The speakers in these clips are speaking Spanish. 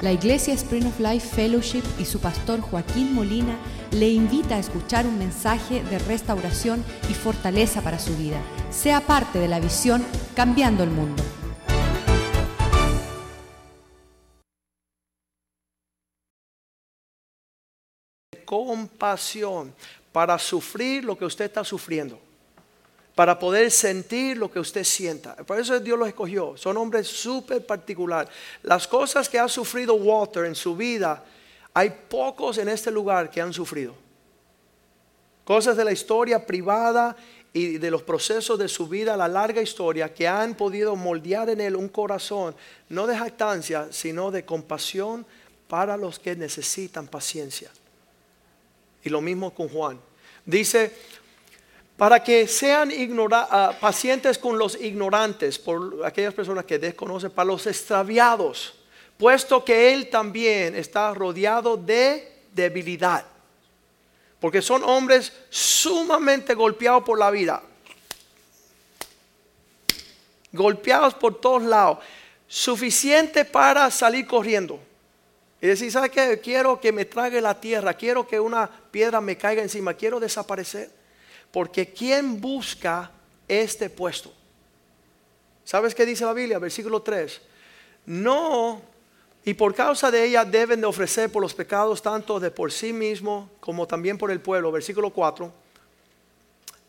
La Iglesia Spring of Life Fellowship y su pastor Joaquín Molina le invita a escuchar un mensaje de restauración y fortaleza para su vida. Sea parte de la visión Cambiando el Mundo. compasión para sufrir lo que usted está sufriendo, para poder sentir lo que usted sienta. Por eso Dios los escogió. Son hombres súper particulares. Las cosas que ha sufrido Walter en su vida, hay pocos en este lugar que han sufrido. Cosas de la historia privada y de los procesos de su vida, la larga historia, que han podido moldear en él un corazón, no de jactancia, sino de compasión para los que necesitan paciencia. Y lo mismo con Juan. Dice, para que sean ah, pacientes con los ignorantes, por aquellas personas que desconocen, para los extraviados, puesto que él también está rodeado de debilidad. Porque son hombres sumamente golpeados por la vida. Golpeados por todos lados. Suficiente para salir corriendo. Y decir, ¿sabes qué? Quiero que me trague la tierra, quiero que una piedra me caiga encima, quiero desaparecer. Porque ¿quién busca este puesto? ¿Sabes qué dice la Biblia? Versículo 3. No, y por causa de ella deben de ofrecer por los pecados tanto de por sí mismo como también por el pueblo. Versículo 4.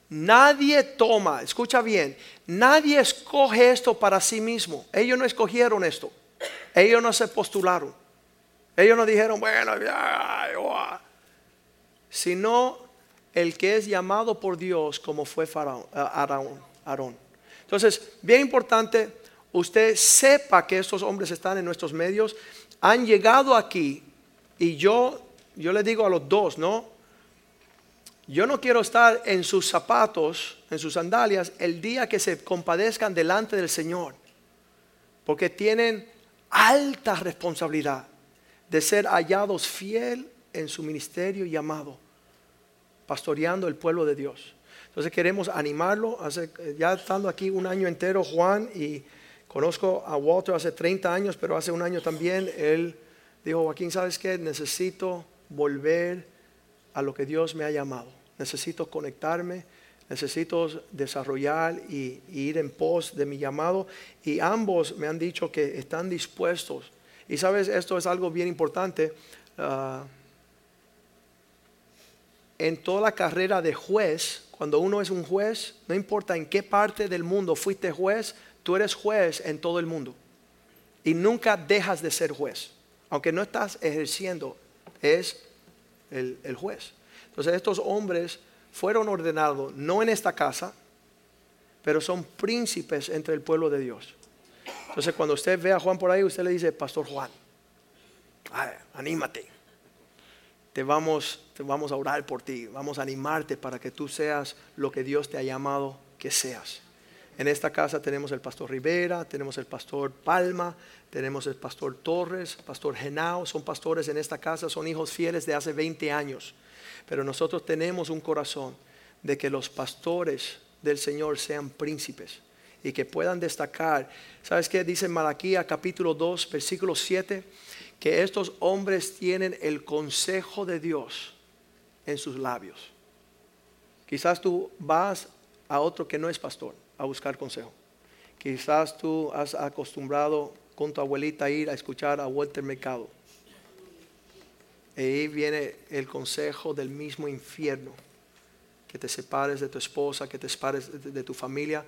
Nadie toma, escucha bien, nadie escoge esto para sí mismo. Ellos no escogieron esto. Ellos no se postularon. Ellos no dijeron, bueno, ya, sino el que es llamado por Dios como fue Faraón, Aarón. Entonces, bien importante, usted sepa que estos hombres están en nuestros medios, han llegado aquí y yo, yo le digo a los dos, ¿no? Yo no quiero estar en sus zapatos, en sus sandalias, el día que se compadezcan delante del Señor, porque tienen alta responsabilidad de ser hallados fiel en su ministerio y llamado, pastoreando el pueblo de Dios. Entonces queremos animarlo, ya estando aquí un año entero Juan y conozco a Walter hace 30 años, pero hace un año también él dijo, Joaquín, ¿sabes qué? Necesito volver a lo que Dios me ha llamado. Necesito conectarme, necesito desarrollar y, ir en pos de mi llamado. Y ambos me han dicho que están dispuestos y sabes, esto es algo bien importante. Ah, en toda la carrera de juez, cuando uno es un juez, no importa en qué parte del mundo fuiste juez, tú eres juez en todo el mundo. Y nunca dejas de ser juez. Aunque no estás ejerciendo, es el, juez. Entonces estos hombres fueron ordenados, no en esta casa, pero son príncipes entre el pueblo de Dios. Entonces cuando usted ve a Juan por ahí, usted le dice, Pastor Juan, anímate. Te vamos, vamos a orar por ti, vamos a animarte para que tú seas lo que Dios te ha llamado que seas. En esta casa tenemos el pastor Rivera, tenemos el pastor Palma, tenemos el pastor Torres, pastor Genao, son pastores en esta casa, son hijos fieles de hace 20 años. Pero nosotros tenemos un corazón de que los pastores del Señor sean príncipes y que puedan destacar. ¿Sabes qué dice Malaquía capítulo 2, versículo 7? Que estos hombres tienen el consejo de Dios en sus labios. Quizás tú vas a otro que no es pastor a buscar consejo. Quizás tú has acostumbrado con tu abuelita a ir a escuchar a Walter Mercado. Y ahí viene el consejo del mismo infierno. Que te separes de tu esposa, que te separes de tu familia.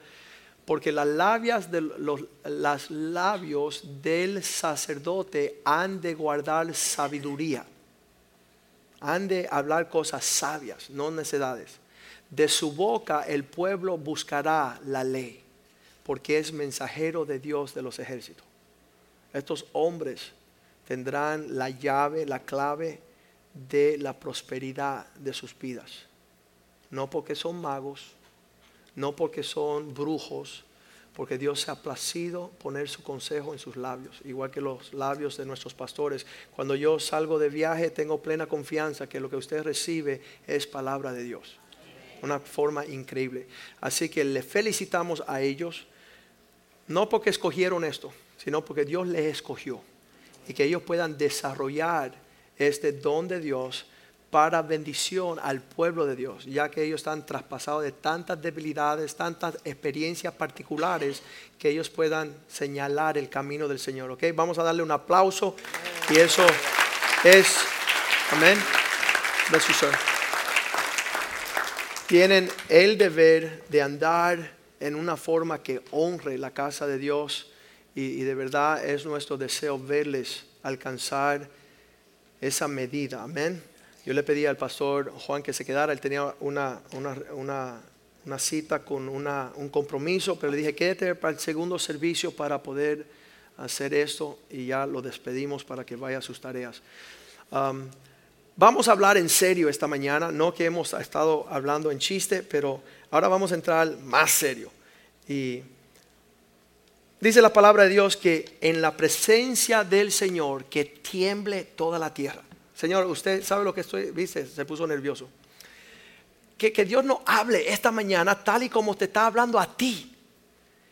Porque las, labias de los, las labios del sacerdote han de guardar sabiduría. Han de hablar cosas sabias, no necedades. De su boca el pueblo buscará la ley, porque es mensajero de Dios de los ejércitos. Estos hombres tendrán la llave, la clave de la prosperidad de sus vidas. No porque son magos, no porque son brujos, porque Dios se ha placido poner su consejo en sus labios, igual que los labios de nuestros pastores. Cuando yo salgo de viaje, tengo plena confianza que lo que usted recibe es palabra de Dios. Una forma increíble. Así que le felicitamos a ellos, no porque escogieron esto, sino porque Dios les escogió. y que ellos puedan desarrollar este don de Dios para bendición al pueblo de Dios, ya que ellos están traspasados de tantas debilidades, tantas experiencias particulares, que ellos puedan señalar el camino del Señor. ¿Ok? Vamos a darle un aplauso y eso es, amén. Bless you, sir. Tienen el deber de andar en una forma que honre la casa de Dios y, y de verdad es nuestro deseo verles alcanzar esa medida. Amén. Yo le pedí al pastor Juan que se quedara, él tenía una, una, cita con un compromiso, pero le dije, quédate para el segundo servicio para poder hacer esto y ya lo despedimos para que vaya a sus tareas. Um, vamos a hablar en serio esta mañana, no que hemos estado hablando en chiste, pero ahora vamos a entrar más serio. Y dice la palabra de Dios que en la presencia del Señor que tiemble toda la tierra. Señor, usted sabe lo que estoy, viste, se puso nervioso. Que, que Dios nos hable esta mañana tal y como te está hablando a ti.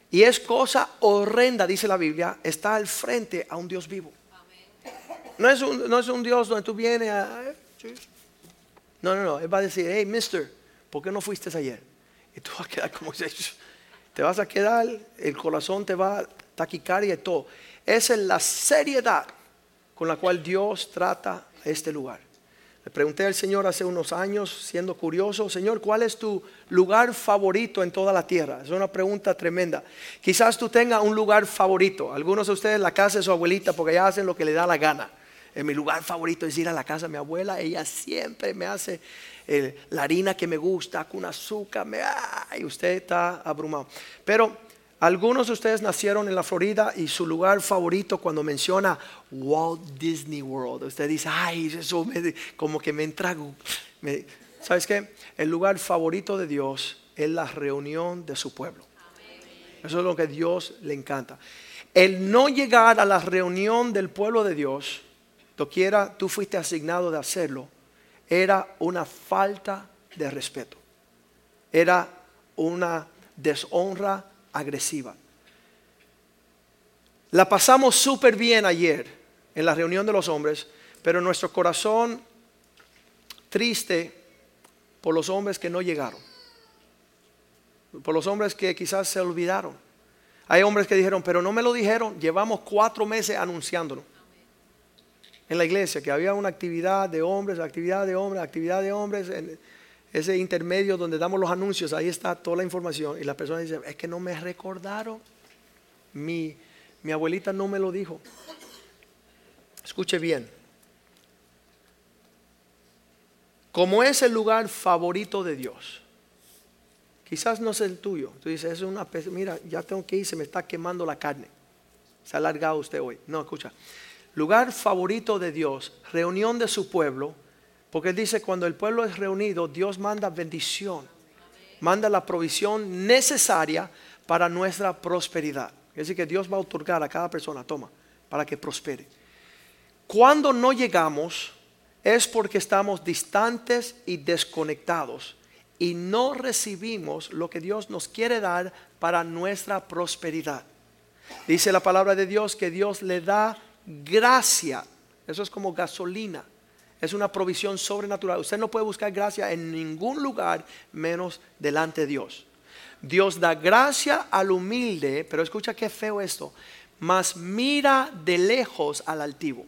Y es cosa horrenda, dice la Biblia, está al frente a un Dios vivo. No es un, no es un Dios donde tú vienes a... No, no, no. Él va a decir, hey, mister, ¿por qué no fuiste ayer? Y tú vas a quedar como... Te vas a quedar, el corazón te va a y todo. Esa es la seriedad con la cual Dios trata este lugar. Le pregunté al Señor hace unos años, siendo curioso, Señor, ¿cuál es tu lugar favorito en toda la tierra? Es una pregunta tremenda. Quizás tú tengas un lugar favorito. Algunos de ustedes la casa de su abuelita porque ya hacen lo que le da la gana. En mi lugar favorito es ir a la casa de mi abuela. Ella siempre me hace la harina que me gusta con azúcar. Me, y usted está abrumado. Pero algunos de ustedes nacieron en la Florida y su lugar favorito cuando menciona Walt Disney World, usted dice, ay, eso como que me entra. ¿Sabes qué? El lugar favorito de Dios es la reunión de su pueblo. Eso es lo que Dios le encanta. El no llegar a la reunión del pueblo de Dios, quiera tú fuiste asignado de hacerlo, era una falta de respeto. Era una deshonra agresiva. La pasamos súper bien ayer en la reunión de los hombres, pero nuestro corazón triste por los hombres que no llegaron, por los hombres que quizás se olvidaron. Hay hombres que dijeron, pero no me lo dijeron, llevamos cuatro meses anunciándolo en la iglesia, que había una actividad de hombres, actividad de hombres, actividad de hombres. Ese intermedio donde damos los anuncios, ahí está toda la información. Y la persona dice, es que no me recordaron. Mi, mi abuelita no me lo dijo. Escuche bien. Como es el lugar favorito de Dios, quizás no es el tuyo. Tú dices, es una, mira, ya tengo que ir, se me está quemando la carne. Se ha alargado usted hoy. No, escucha. Lugar favorito de Dios, reunión de su pueblo, porque dice, cuando el pueblo es reunido, Dios manda bendición, manda la provisión necesaria para nuestra prosperidad. Es decir, que Dios va a otorgar a cada persona, toma, para que prospere. Cuando no llegamos es porque estamos distantes y desconectados y no recibimos lo que Dios nos quiere dar para nuestra prosperidad. Dice la palabra de Dios que Dios le da gracia. Eso es como gasolina es una provisión sobrenatural. Usted no puede buscar gracia en ningún lugar menos delante de Dios. Dios da gracia al humilde, pero escucha qué feo esto, mas mira de lejos al altivo.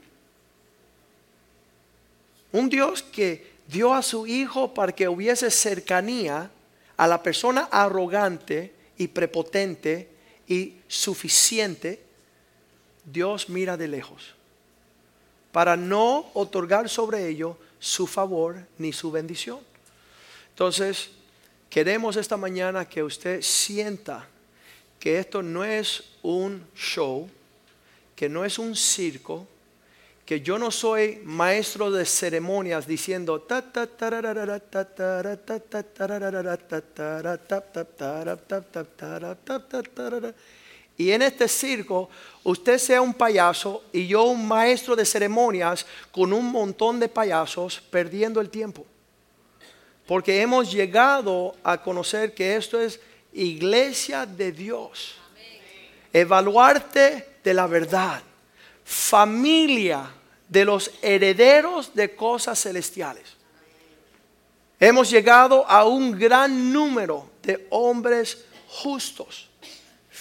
Un Dios que dio a su Hijo para que hubiese cercanía a la persona arrogante y prepotente y suficiente, Dios mira de lejos para no otorgar sobre ello su favor ni su bendición. Entonces, queremos esta mañana que usted sienta que esto no es un show, que no es un circo, que yo no soy maestro de ceremonias diciendo y en este circo usted sea un payaso y yo un maestro de ceremonias con un montón de payasos perdiendo el tiempo. Porque hemos llegado a conocer que esto es iglesia de Dios. Evaluarte de la verdad. familia de los herederos de cosas celestiales. Hemos llegado a un gran número de hombres justos,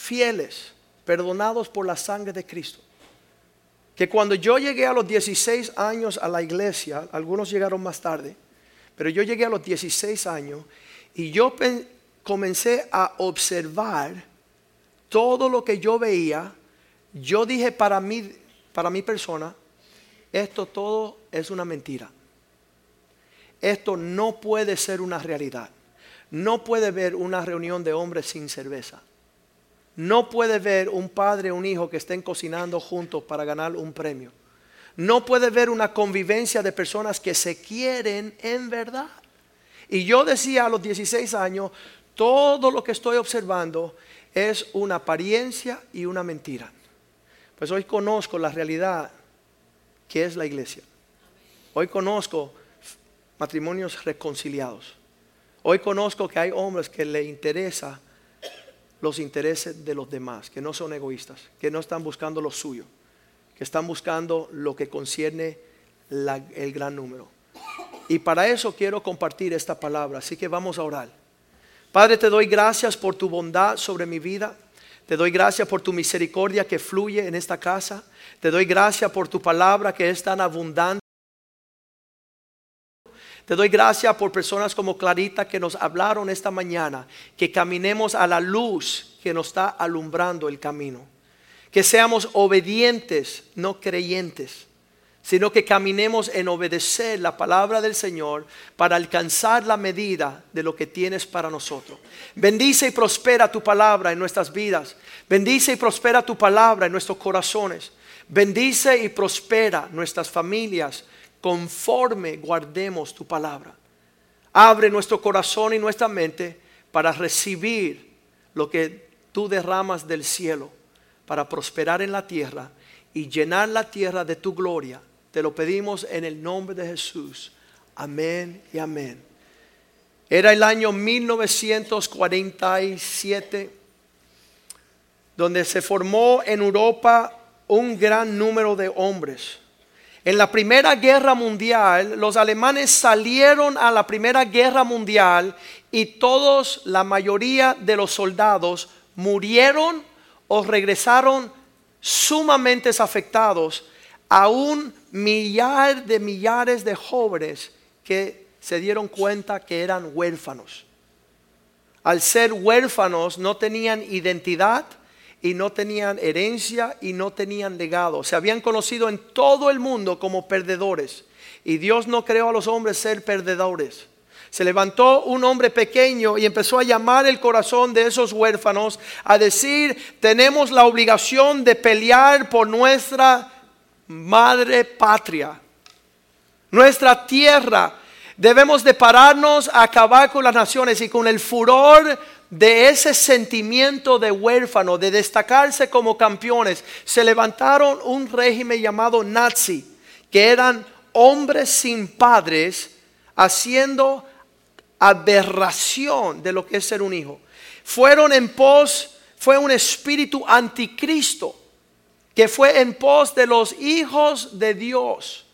fieles, perdonados por la sangre de Cristo. Que cuando yo llegué a los 16 años a la iglesia, algunos llegaron más tarde, pero yo llegué a los 16 años y yo comencé a observar todo lo que yo veía. Yo dije para mí, para mi persona, esto todo es una mentira. Esto no puede ser una realidad. No puede ver una reunión de hombres sin cerveza. No puede ver un padre y un hijo que estén cocinando juntos para ganar un premio. No puede ver una convivencia de personas que se quieren en verdad. Y yo decía a los 16 años, todo lo que estoy observando es una apariencia y una mentira. Pues hoy conozco la realidad que es la iglesia. Hoy conozco matrimonios reconciliados. Hoy conozco que hay hombres que le interesa los intereses de los demás, que no son egoístas, que no están buscando lo suyo, que están buscando lo que concierne el gran número. Y para eso quiero compartir esta palabra, así que vamos a orar. Padre, te doy gracias por tu bondad sobre mi vida. Te doy gracias por tu misericordia que fluye en esta casa. Te doy gracias por tu palabra que es tan abundante. Te doy gracias por personas como Clarita que nos hablaron esta mañana, que caminemos a la luz que nos está alumbrando el camino. Que seamos obedientes, no creyentes, sino que caminemos en obedecer la palabra del Señor para alcanzar la medida de lo que tienes para nosotros. Bendice y prospera tu palabra en nuestras vidas. Bendice y prospera tu palabra en nuestros corazones. Bendice y prospera nuestras familias, conforme guardemos tu palabra. Abre nuestro corazón y nuestra mente para recibir lo que tú derramas del cielo, para prosperar en la tierra y llenar la tierra de tu gloria. Te lo pedimos en el nombre de Jesús. Amén y amén. Era el año 1947 donde se formó en Europa un gran número de hombres en la Primera Guerra Mundial, los alemanes salieron a la Primera Guerra Mundial y todos, la mayoría de los soldados, murieron o regresaron sumamente afectados a un millar de millares de jóvenes que se dieron cuenta que eran huérfanos. Al ser huérfanos no tenían identidad, y no tenían herencia y no tenían legado. Se habían conocido en todo el mundo como perdedores. Y Dios no creó a los hombres ser perdedores. Se levantó un hombre pequeño y empezó a llamar el corazón de esos huérfanos a decir, tenemos la obligación de pelear por nuestra madre patria, nuestra tierra. Debemos de pararnos a acabar con las naciones y con el furor de ese sentimiento de huérfano, de destacarse como campeones, se levantaron un régimen llamado nazi, que eran hombres sin padres haciendo aberración de lo que es ser un hijo. Fueron en pos, fue un espíritu anticristo que fue en pos de los hijos de Dios,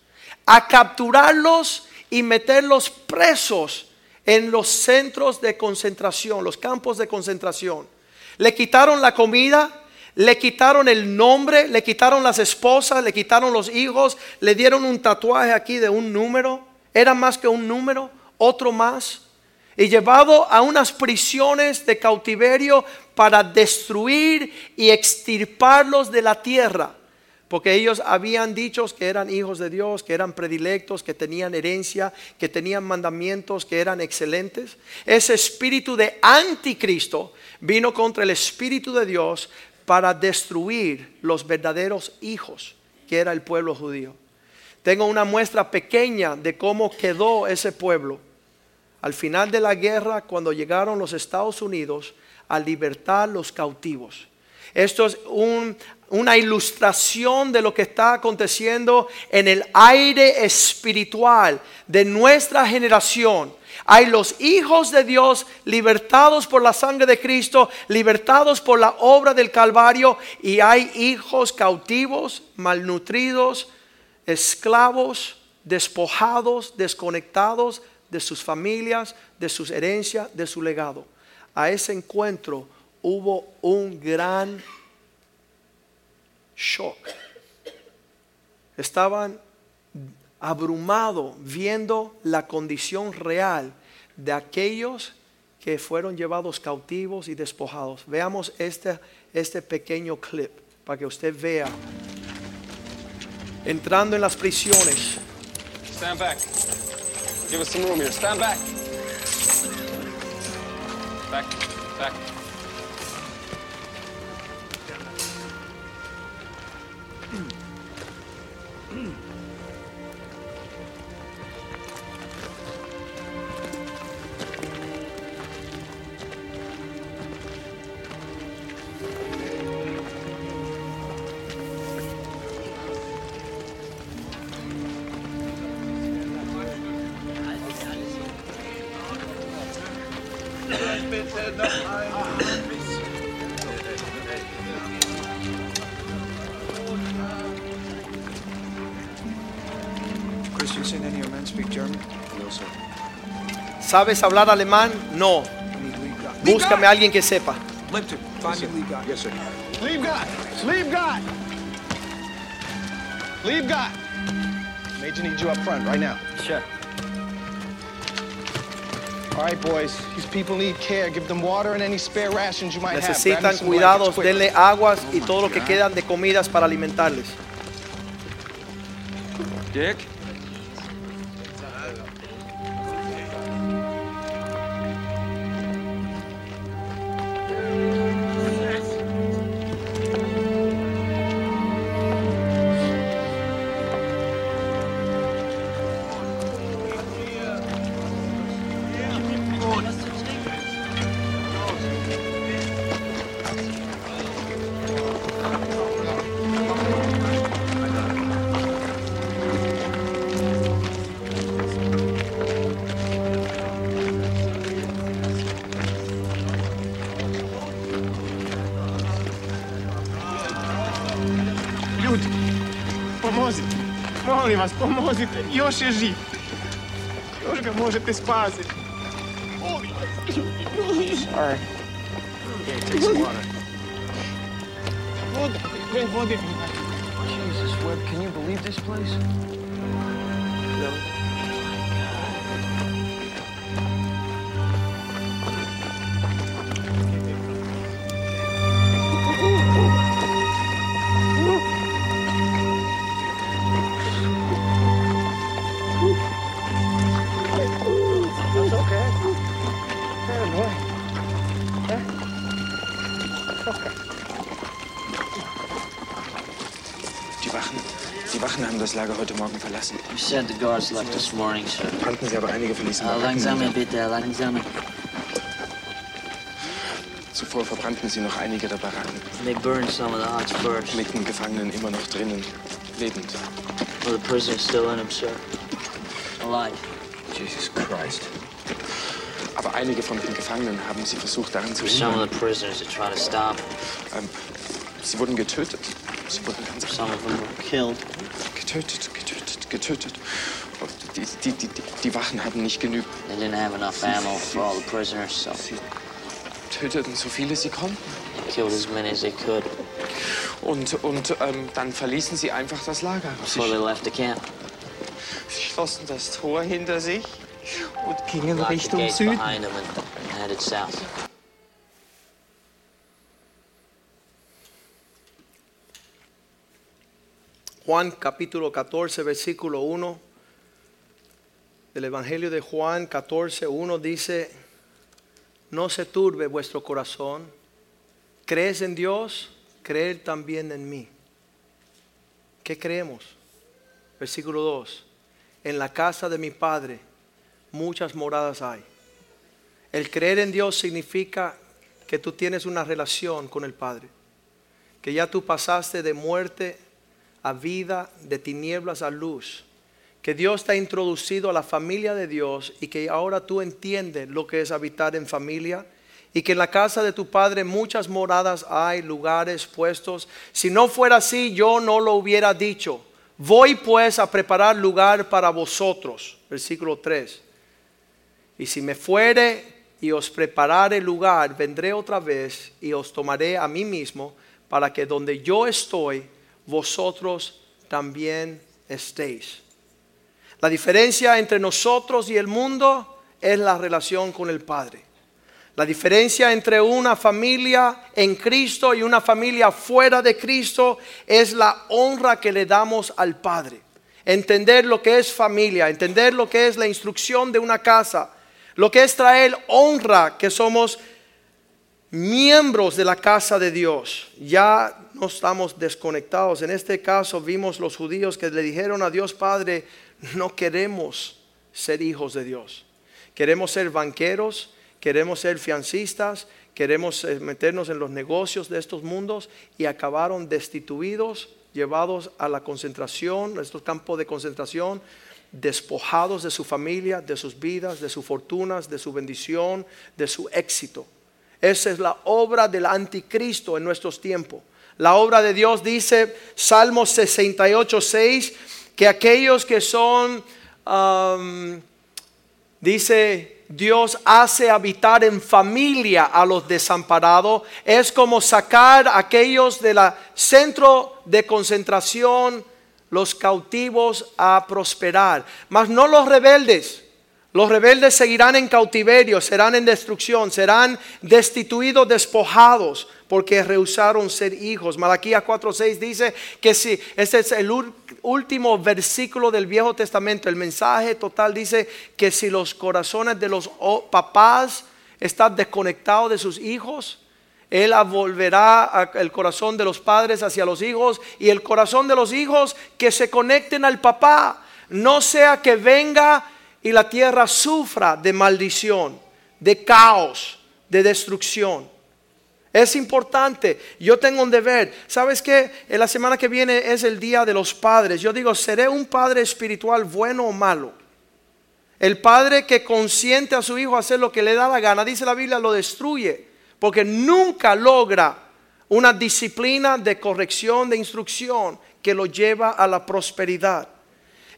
a capturarlos y meterlos presos en los centros de concentración, los campos de concentración. Le quitaron la comida, le quitaron el nombre, le quitaron las esposas, le quitaron los hijos, le dieron un tatuaje aquí de un número. Era más que un número, otro más. Y llevado a unas prisiones de cautiverio para destruir y extirparlos de la tierra porque ellos habían dicho que eran hijos de Dios, que eran predilectos, que tenían herencia, que tenían mandamientos, que eran excelentes. Ese espíritu de anticristo vino contra el espíritu de Dios para destruir los verdaderos hijos, que era el pueblo judío. Tengo una muestra pequeña de cómo quedó ese pueblo. Al final de la guerra, cuando llegaron los Estados Unidos a libertar los cautivos. Esto es un- una ilustración de lo que está aconteciendo en el aire espiritual de nuestra generación. Hay los hijos de Dios libertados por la sangre de Cristo, libertados por la obra del Calvario, y hay hijos cautivos, malnutridos, esclavos, despojados, desconectados de sus familias, de sus herencias, de su legado. A ese encuentro hubo un gran shock. Estaban abrumados viendo la condición real de aquellos que fueron llevados cautivos y despojados. Veamos este, este pequeño clip para que usted vea entrando en las prisiones. Stand back. Give us some room here. Stand back. Back. Back. Christensen, any of your men speak German? No, sir. ¿Sabes hablar alemán? No. I need lead guy. Búscame a alguien que sepa. Lipton, find me lead guy. Yes, sir. Leave guy! Leave guy! Leave guy! Major needs you up front right now. Sure. All right, boys. These people need care. Give them water and any spare rations you might have. Grab me Necesitan some cuidados, blankets quick. denle aguas y todo lo que quedan de comidas para alimentarles. Dick? Još je živ. Još ga možete spasiti. Molim vas, ljudi, molim. Sorry. Here, take some water. Voda, bre, vodi mi. Jesus, Webb, can you believe this place? That's Lager heute Morgen verlassen. You said the guards left this morning, sir. Konnten sie aber einige verließen Uh, Baracken langsam nieder. bitte, langsam. Zuvor verbrannten sie noch einige der Baracken, They burned some of the huts first. legten Gefangenen immer noch drinnen, lebend. Well, the prisoner's still in them, sir. Alive. Jesus Christ. Aber einige von den Gefangenen haben sie versucht daran zu Some hindern. of the prisoners that try to stop. Ähm, sie wurden getötet. Sie wurden ganz Some of them were killed. Getötet, getötet, getötet. Die, die, die, die, Wachen haben nicht genügend. They didn't have enough ammo for all the prisoners, so Sie töteten so viele sie konnten. they killed as many as they could Und, und ähm, dann verließen sie einfach das Lager. Sie, before they left the camp. sie schlossen das Tor hinter sich und gingen Richtung Süden. Juan capítulo 14, versículo 1 del Evangelio de Juan 14, 1 dice, no se turbe vuestro corazón, crees en Dios, creer también en mí. ¿Qué creemos? Versículo 2, en la casa de mi Padre muchas moradas hay. El creer en Dios significa que tú tienes una relación con el Padre. que ya tú pasaste de muerte a vida, de tinieblas a luz, que Dios te ha introducido a la familia de Dios y que ahora tú entiendes lo que es habitar en familia y que en la casa de tu padre muchas moradas hay, lugares puestos. Si no fuera así, yo no lo hubiera dicho. Voy pues a preparar lugar para vosotros. Versículo 3. Y si me fuere y os preparare lugar, vendré otra vez y os tomaré a mí mismo para que donde yo estoy, vosotros también estéis. La diferencia entre nosotros y el mundo es la relación con el Padre. La diferencia entre una familia en Cristo y una familia fuera de Cristo es la honra que le damos al Padre. Entender lo que es familia, entender lo que es la instrucción de una casa, lo que es traer honra que somos miembros de la casa de Dios. Ya no estamos desconectados. En este caso vimos los judíos que le dijeron a Dios Padre, no queremos ser hijos de Dios. Queremos ser banqueros, queremos ser fiancistas, queremos eh, meternos en los negocios de estos mundos y acabaron destituidos, llevados a la concentración, a estos campos de concentración, despojados de su familia, de sus vidas, de sus fortunas, de su bendición, de su éxito. Esa es la obra del anticristo en nuestros tiempos. La obra de Dios dice, Salmo 68, 6, que aquellos que son, dice, Dios hace habitar en familia a los desamparados. Es como sacar a aquellos del centro de concentración, los cautivos a prosperar, mas no los rebeldes. Los rebeldes seguirán en cautiverio, serán en destrucción, serán destituidos, despojados, porque rehusaron ser hijos. Malaquías 4:6 dice que si este es el último versículo del Viejo Testamento, el mensaje total dice que si los corazones de los papás están desconectados de sus hijos, él volverá el corazón de los padres hacia los hijos y el corazón de los hijos que se conecten al papá. No sea que venga y la tierra sufra de maldición, de caos, de destrucción. Es importante, yo tengo un deber. ¿Sabes qué? La semana que viene es el día de los padres. Yo digo, ¿seré un padre espiritual bueno o malo? El padre que consiente a su hijo hacer lo que le da la gana, dice la Biblia, lo destruye porque nunca logra una disciplina de corrección, de instrucción que lo lleva a la prosperidad.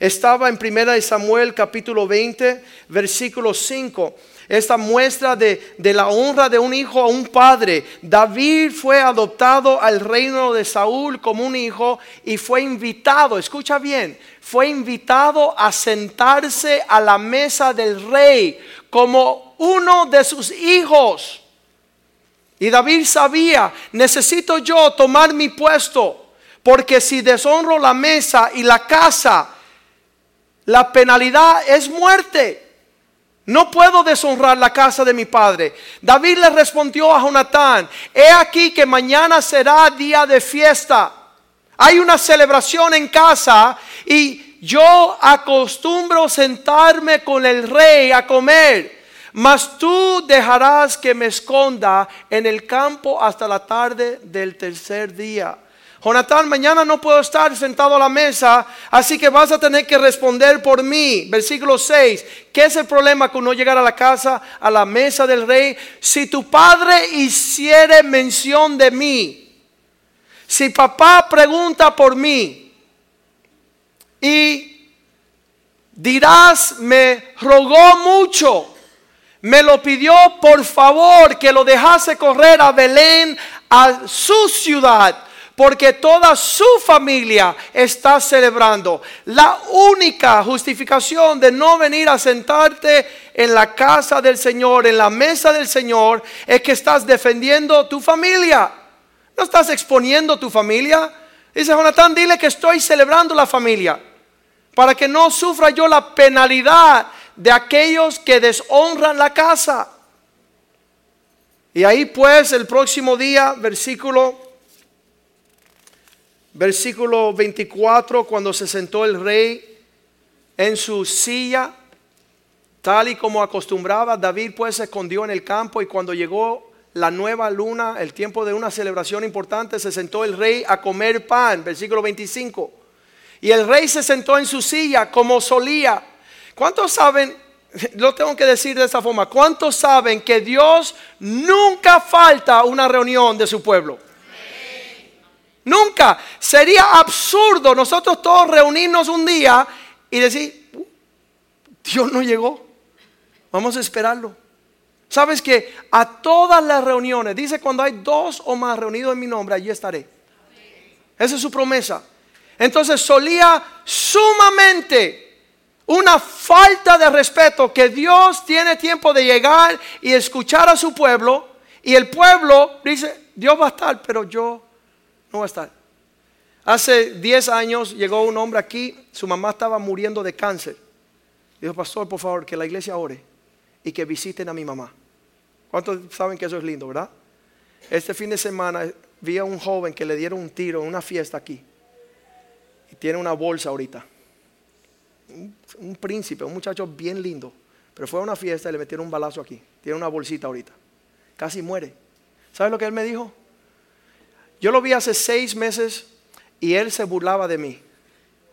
Estaba en 1 Samuel capítulo 20, versículo 5. Esta muestra de, de, la honra de un hijo a un padre. David fue adoptado al reino de Saúl como un hijo y fue invitado, escucha bien, fue invitado a sentarse a la mesa del rey como uno de sus hijos. Y David sabía, necesito yo tomar mi puesto, porque si deshonro la mesa y la casa, la penalidad es muerte. No puedo deshonrar la casa de mi padre. David le respondió a Jonatán, he aquí que mañana será día de fiesta. Hay una celebración en casa y yo acostumbro sentarme con el rey a comer. Mas tú dejarás que me esconda en el campo hasta la tarde del tercer día. Jonatán, mañana no puedo estar sentado a la mesa, así que vas a tener que responder por mí. Versículo 6. ¿Qué es el problema con no llegar a la casa, a la mesa del rey? Si tu padre hiciere mención de mí, si papá pregunta por mí y dirás, me rogó mucho me lo pidió por favor que lo dejase correr a Belén, a su ciudad, porque toda su familia está celebrando. La única justificación de no venir a sentarte en la casa del Señor, en la mesa del Señor, es que estás defendiendo tu familia. No estás exponiendo tu familia. Dice Jonathan, dile que estoy celebrando la familia, para que no sufra yo la penalidad de aquellos que deshonran la casa. Y ahí pues el próximo día, versículo versículo 24, cuando se sentó el rey en su silla, tal y como acostumbraba, David pues se escondió en el campo y cuando llegó la nueva luna, el tiempo de una celebración importante, se sentó el rey a comer pan, versículo 25. Y el rey se sentó en su silla como solía. ¿Cuántos saben? Lo tengo que decir de esta forma. ¿Cuántos saben que Dios nunca falta una reunión de su pueblo? Nunca. Sería absurdo nosotros todos reunirnos un día y decir, "Uh, Dios no llegó. Vamos a esperarlo. Sabes que a todas las reuniones, dice cuando hay dos o más reunidos en mi nombre, allí estaré. Esa es su promesa. Entonces solía sumamente una falta de respeto que Dios tiene tiempo de llegar y escuchar a su pueblo y el pueblo dice, Dios va a estar, pero yo no voy a estar. Hace 10 años llegó un hombre aquí, su mamá estaba muriendo de cáncer. Dijo, pastor, por favor, que la iglesia ore y que visiten a mi mamá. ¿Cuántos saben que eso es lindo, verdad? Este fin de semana vi a un joven que le dieron un tiro en una fiesta aquí. Y tiene una bolsa ahorita. Un príncipe, un muchacho bien lindo. Pero fue a una fiesta y le metieron un balazo aquí. Tiene una bolsita ahorita. Casi muere. ¿Sabes lo que él me dijo? Yo lo vi hace seis meses y él se burlaba de mí.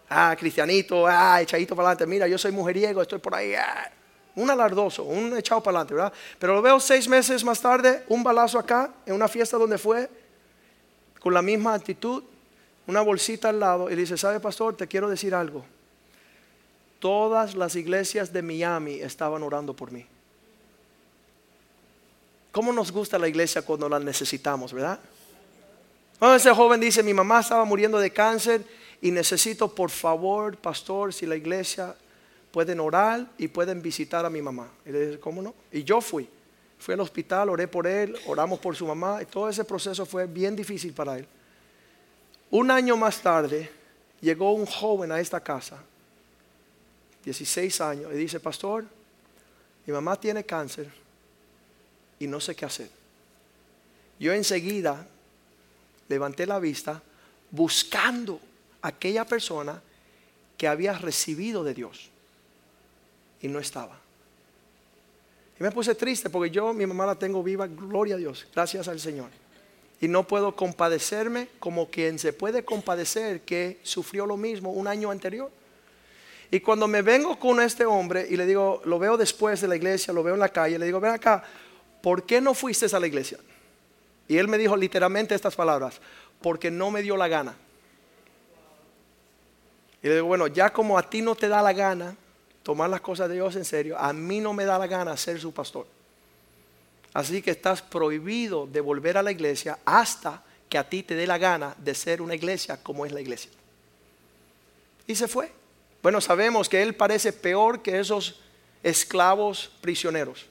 Ah, cristianito, ah, echadito para adelante. Mira, yo soy mujeriego, estoy por ahí. ah. Un alardoso, un echado para adelante, ¿verdad? Pero lo veo seis meses más tarde, un balazo acá, en una fiesta donde fue, con la misma actitud, una bolsita al lado, y le dice, ¿sabe, pastor? Te quiero decir algo. Todas las iglesias de Miami estaban orando por mí. ¿Cómo nos gusta la iglesia cuando la necesitamos, verdad? Cuando ese joven dice, mi mamá estaba muriendo de cáncer y necesito, por favor, pastor, si la iglesia pueden orar y pueden visitar a mi mamá. Y le dice, ¿cómo no? Y yo fui. Fui al hospital, oré por él, oramos por su mamá y todo ese proceso fue bien difícil para él. Un año más tarde llegó un joven a esta casa, 16 años, y dice, pastor, mi mamá tiene cáncer y no sé qué hacer. Yo enseguida levanté la vista buscando aquella persona que había recibido de Dios y no estaba. Y me puse triste porque yo, mi mamá la tengo viva, gloria a Dios, gracias al Señor. Y no puedo compadecerme como quien se puede compadecer que sufrió lo mismo un año anterior. Y cuando me vengo con este hombre y le digo, lo veo después de la iglesia, lo veo en la calle, le digo, ven acá, ¿por qué no fuiste a la iglesia? Y él me dijo literalmente estas palabras, porque no me dio la gana. Y le digo, bueno, ya como a ti no te da la gana tomar las cosas de Dios en serio, a mí no me da la gana ser su pastor. Así que estás prohibido de volver a la iglesia hasta que a ti te dé la gana de ser una iglesia como es la iglesia. Y se fue. Bueno, sabemos que él parece peor que esos esclavos prisioneros.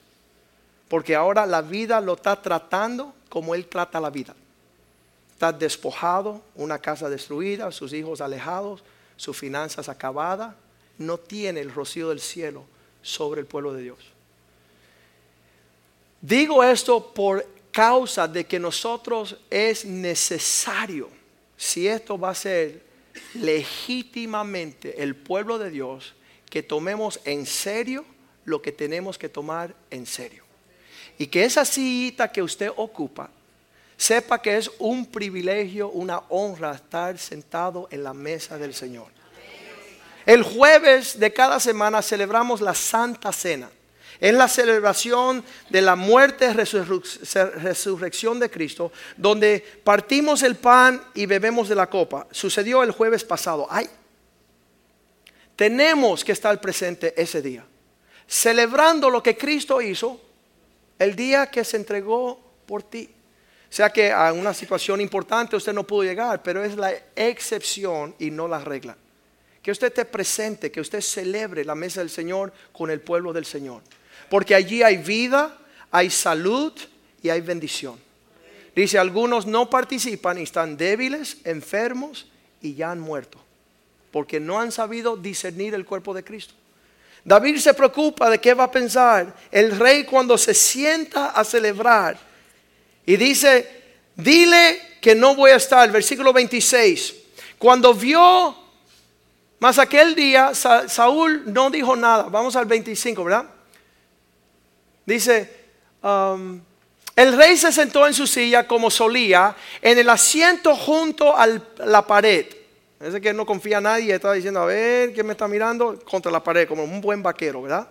Porque ahora la vida lo está tratando como él trata la vida. Está despojado, una casa destruida, sus hijos alejados, sus finanzas acabadas. No tiene el rocío del cielo sobre el pueblo de Dios. Digo esto por causa de que nosotros es necesario, si esto va a ser legítimamente el pueblo de Dios, que tomemos en serio lo que tenemos que tomar en serio. Y que esa sillita que usted ocupa, sepa que es un privilegio, una honra estar sentado en la mesa del Señor. El jueves de cada semana celebramos la Santa Cena. Es la celebración de la muerte y resurrección de Cristo, donde partimos el pan y bebemos de la copa. Sucedió el jueves pasado. Ay, tenemos que estar presente ese día, celebrando lo que Cristo hizo el día que se entregó por ti. O sea que a una situación importante usted no pudo llegar, pero es la excepción y no la regla. Que usted esté presente, que usted celebre la mesa del Señor con el pueblo del Señor. Porque allí hay vida, hay salud y hay bendición. Dice, algunos no participan y están débiles, enfermos y ya han muerto. Porque no han sabido discernir el cuerpo de Cristo. David se preocupa de qué va a pensar el rey cuando se sienta a celebrar. Y dice, dile que no voy a estar. Versículo 26. Cuando vio, más aquel día, Sa- Saúl no dijo nada. Vamos al 25, ¿verdad? Dice, um, El rey se sentó en su silla como solía, en el asiento junto a la pared. Ese que no confía en nadie, estaba diciendo, a ver, ¿quién me está mirando? Contra la pared, como un buen vaquero, ¿verdad?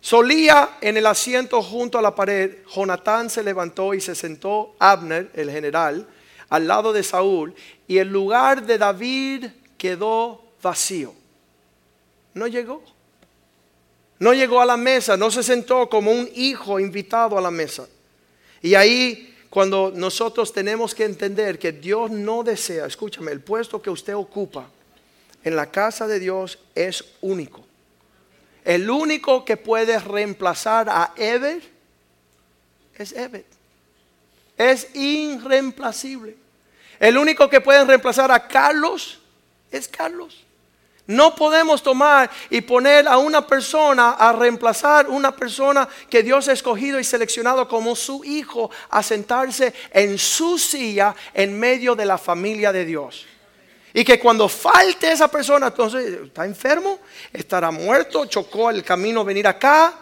Solía en el asiento junto a la pared, Jonatán se levantó y se sentó Abner, el general, al lado de Saúl, y el lugar de David quedó vacío. No llegó. No llegó a la mesa, no se sentó como un hijo invitado a la mesa. Y ahí cuando nosotros tenemos que entender que Dios no desea, escúchame, el puesto que usted ocupa en la casa de Dios es único. El único que puede reemplazar a Eber es Eber. Es irreemplacible. El único que puede reemplazar a Carlos es Carlos. No podemos tomar y poner a una persona a reemplazar una persona que Dios ha escogido y seleccionado como su hijo a sentarse en su silla en medio de la familia de Dios. Y que cuando falte esa persona, entonces está enfermo, estará muerto, chocó el camino venir acá,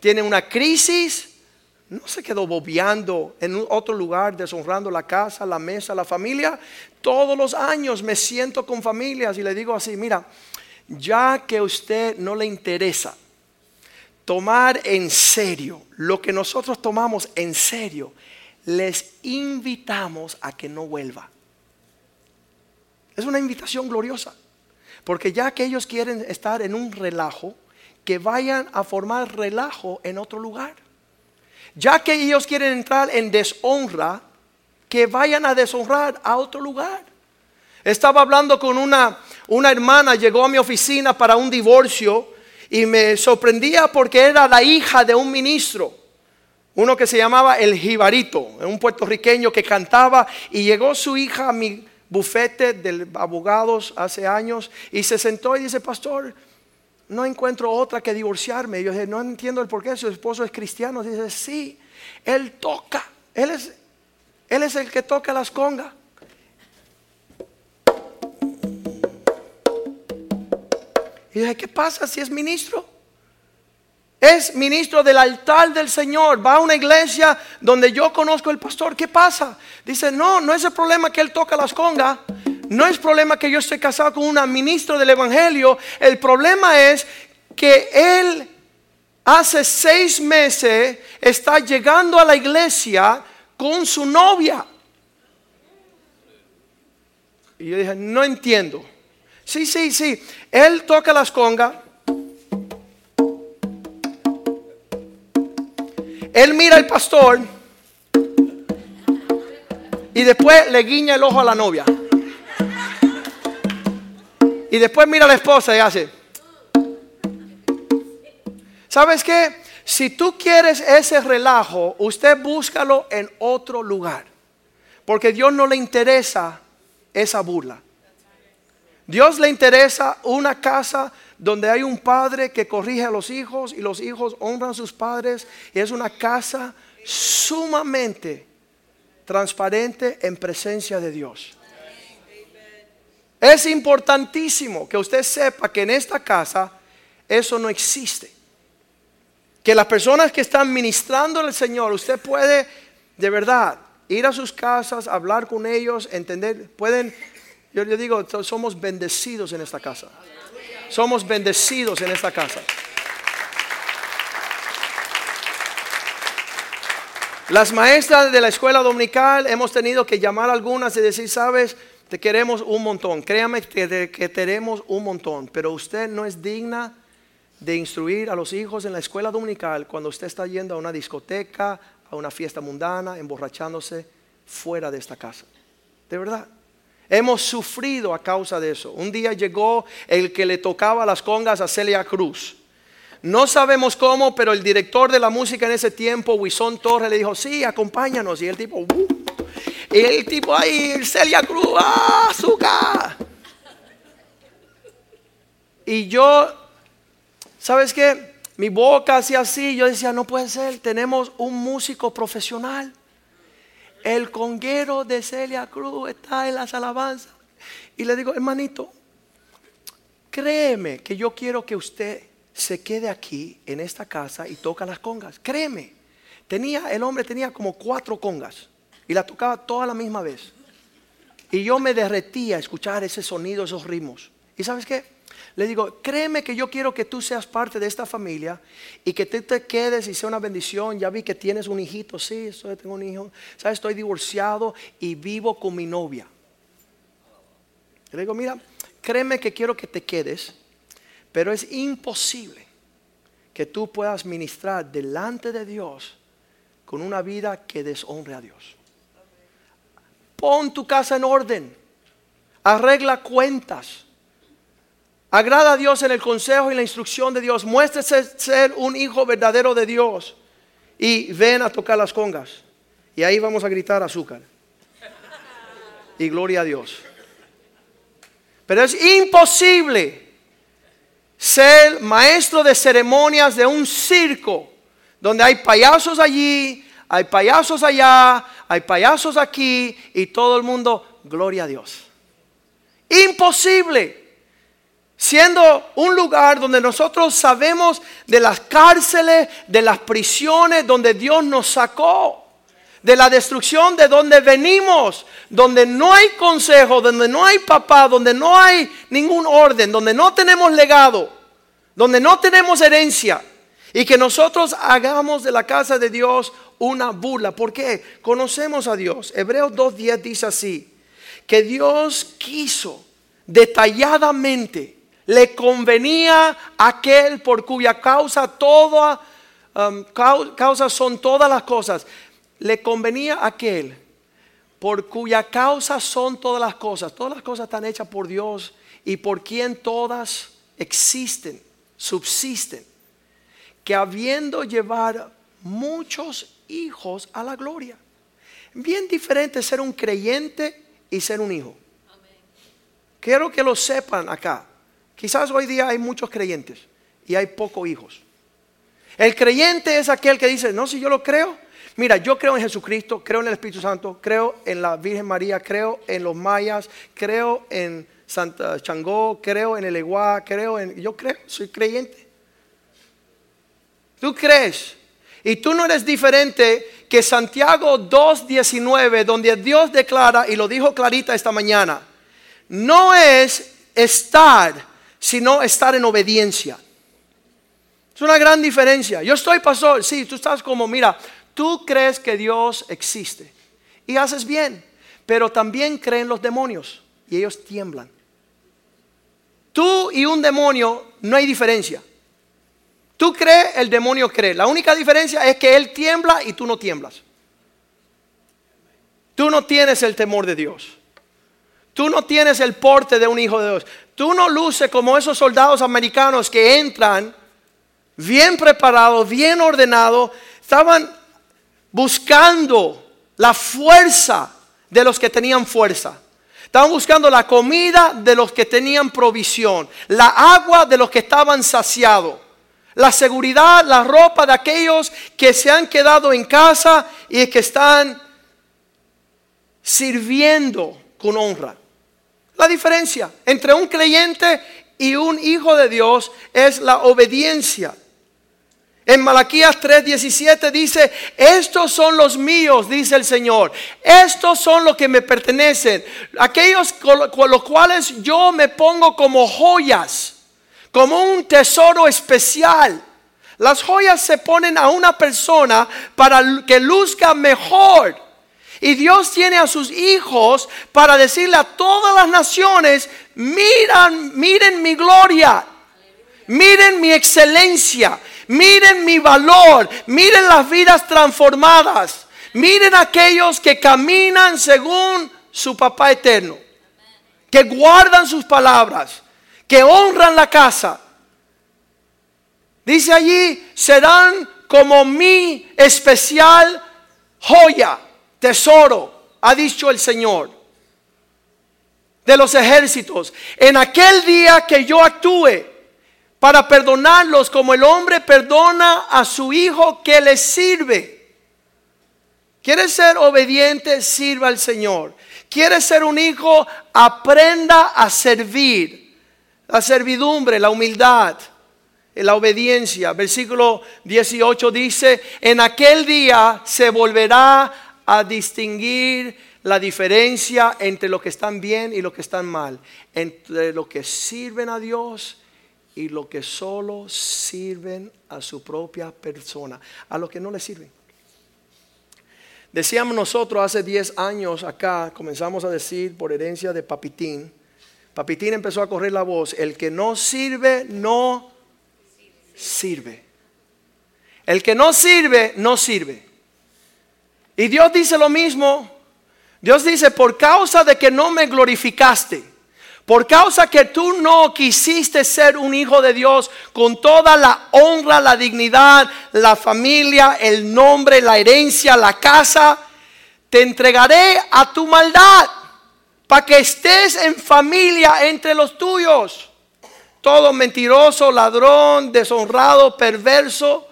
tiene una crisis, no se quedó bobeando en otro lugar, deshonrando la casa, la mesa, la familia. Todos los años me siento con familias y le digo así, mira, ya que a usted no le interesa tomar en serio lo que nosotros tomamos en serio, les invitamos a que no vuelva. Es una invitación gloriosa, porque ya que ellos quieren estar en un relajo, que vayan a formar relajo en otro lugar. Ya que ellos quieren entrar en deshonra, que vayan a deshonrar a otro lugar. Estaba hablando con una, una hermana, llegó a mi oficina para un divorcio y me sorprendía porque era la hija de un ministro, uno que se llamaba El Jibarito, un puertorriqueño que cantaba y llegó su hija a mi bufete de abogados hace años y se sentó y dice, pastor, no encuentro otra que divorciarme. Y yo dije, no entiendo el por qué, su esposo es cristiano. dice, sí, él toca, él es, él es el que toca las congas. Y dije, ¿qué pasa si es ministro? Es ministro del altar del Señor. Va a una iglesia donde yo conozco el pastor. ¿Qué pasa? Dice, no, no es el problema que él toca las congas. No es problema que yo esté casado con una ministro del Evangelio. El problema es que él hace seis meses está llegando a la iglesia con su novia. Y yo dije, no entiendo. Sí, sí, sí. Él toca las congas. Él mira al pastor. Y después le guiña el ojo a la novia. Y después mira a la esposa y hace. ¿Sabes qué? Si tú quieres ese relajo, usted búscalo en otro lugar. Porque Dios no le interesa esa burla. Dios le interesa una casa donde hay un padre que corrige a los hijos y los hijos honran a sus padres. Y es una casa sumamente transparente en presencia de Dios. Es importantísimo que usted sepa que en esta casa eso no existe. Que las personas que están ministrando al Señor, usted puede de verdad ir a sus casas, hablar con ellos, entender, pueden yo le digo, somos bendecidos en esta casa. Somos bendecidos en esta casa. Las maestras de la escuela dominical hemos tenido que llamar a algunas y decir, sabes, te queremos un montón. Créame que te queremos un montón, pero usted no es digna de instruir a los hijos en la escuela dominical cuando usted está yendo a una discoteca, a una fiesta mundana, emborrachándose fuera de esta casa. De verdad. Hemos sufrido a causa de eso. Un día llegó el que le tocaba las congas a Celia Cruz. No sabemos cómo, pero el director de la música en ese tiempo, Wison Torres, le dijo, sí, acompáñanos. Y el tipo, uh". y el tipo ahí, Celia Cruz, ¡ah, azúcar! Y yo, ¿sabes qué? Mi boca hacía así, yo decía, no puede ser, tenemos un músico profesional. El conguero de Celia Cruz está en las alabanzas. Y le digo, hermanito, créeme que yo quiero que usted se quede aquí en esta casa y toca las congas. Créeme. tenía, el hombre tenía como cuatro congas y la tocaba toda la misma vez. Y yo me derretía a escuchar ese sonido, esos ritmos. ¿Y sabes qué? Le digo, créeme que yo quiero que tú seas parte de esta familia y que tú te quedes y sea una bendición. Ya vi que tienes un hijito, sí, estoy, tengo un hijo. ¿Sabes? Estoy divorciado y vivo con mi novia. Le digo, mira, créeme que quiero que te quedes, pero es imposible que tú puedas ministrar delante de Dios con una vida que deshonre a Dios. Pon tu casa en orden, arregla cuentas, agrada a Dios en el consejo y la instrucción de Dios, muéstrese ser un hijo verdadero de Dios y ven a tocar las congas. Y ahí vamos a gritar azúcar. Y gloria a Dios. Pero es imposible ser maestro de ceremonias de un circo donde hay payasos allí, hay payasos allá, hay payasos aquí y todo el mundo, gloria a Dios. Imposible. Siendo un lugar donde nosotros sabemos de las cárceles, de las prisiones, donde Dios nos sacó, de la destrucción de donde venimos, donde no hay consejo, donde no hay papá, donde no hay ningún orden, donde no tenemos legado, donde no tenemos herencia. Y que nosotros hagamos de la casa de Dios una burla. ¿Por qué? Conocemos a Dios. Hebreos 2.10 dice así, que Dios quiso detalladamente, le convenía aquel por cuya causa toda, um, cau- causa son todas las cosas, le convenía a aquel por cuya causa son todas las cosas. Todas las cosas están hechas por Dios y por quien todas existen, subsisten. Que habiendo llevar muchos hijos a la gloria. Bien diferente ser un creyente y ser un hijo. Quiero que lo sepan acá. Quizás hoy día hay muchos creyentes y hay pocos hijos. El creyente es aquel que dice, no, si yo lo creo, mira, yo creo en Jesucristo, creo en el Espíritu Santo, creo en la Virgen María, creo en los mayas, creo en Santa Changó, creo en el Eguá, creo en, yo creo, soy creyente. Tú crees y tú no eres diferente que Santiago 2.19, donde Dios declara, y lo dijo Clarita esta mañana, no es estar, sino estar en obediencia. Es una gran diferencia. Yo estoy pastor, sí, tú estás como, mira, tú crees que Dios existe y haces bien, pero también creen los demonios y ellos tiemblan. Tú y un demonio no hay diferencia. Tú crees, el demonio cree. La única diferencia es que él tiembla y tú no tiemblas. Tú no tienes el temor de Dios. Tú no tienes el porte de un hijo de Dios. Tú no luces como esos soldados americanos que entran bien preparados, bien ordenados. Estaban buscando la fuerza de los que tenían fuerza. Estaban buscando la comida de los que tenían provisión, la agua de los que estaban saciados, la seguridad, la ropa de aquellos que se han quedado en casa y que están sirviendo con honra. La diferencia entre un creyente y un hijo de Dios es la obediencia. En Malaquías 3:17 dice, estos son los míos, dice el Señor, estos son los que me pertenecen, aquellos con los cuales yo me pongo como joyas, como un tesoro especial. Las joyas se ponen a una persona para que luzca mejor. Y Dios tiene a sus hijos para decirle a todas las naciones, miran, miren mi gloria, miren mi excelencia, miren mi valor, miren las vidas transformadas, miren aquellos que caminan según su papá eterno, que guardan sus palabras, que honran la casa. Dice allí, serán como mi especial joya, tesoro, ha dicho el Señor de los ejércitos. En aquel día que yo actúe para perdonarlos como el hombre perdona a su hijo que le sirve. ¿Quieres ser obediente? Sirva al Señor. ¿Quieres ser un hijo? Aprenda a servir. La servidumbre, la humildad. la obediencia. Versículo 18 dice, en aquel día se volverá a distinguir la diferencia entre lo que están bien y lo que están mal, entre lo que sirven a Dios y lo que solo sirven a su propia persona, a lo que no le sirven. Decíamos nosotros hace 10 años acá, comenzamos a decir por herencia de Papitín, Papitín empezó a correr la voz, el que no sirve, no sirve. El que no sirve, no sirve. Y Dios dice lo mismo. Dios dice, por causa de que no me glorificaste, por causa que tú no quisiste ser un hijo de Dios con toda la honra, la dignidad, la familia, el nombre, la herencia, la casa, te entregaré a tu maldad para que estés en familia entre los tuyos. Todo mentiroso, ladrón, deshonrado, perverso,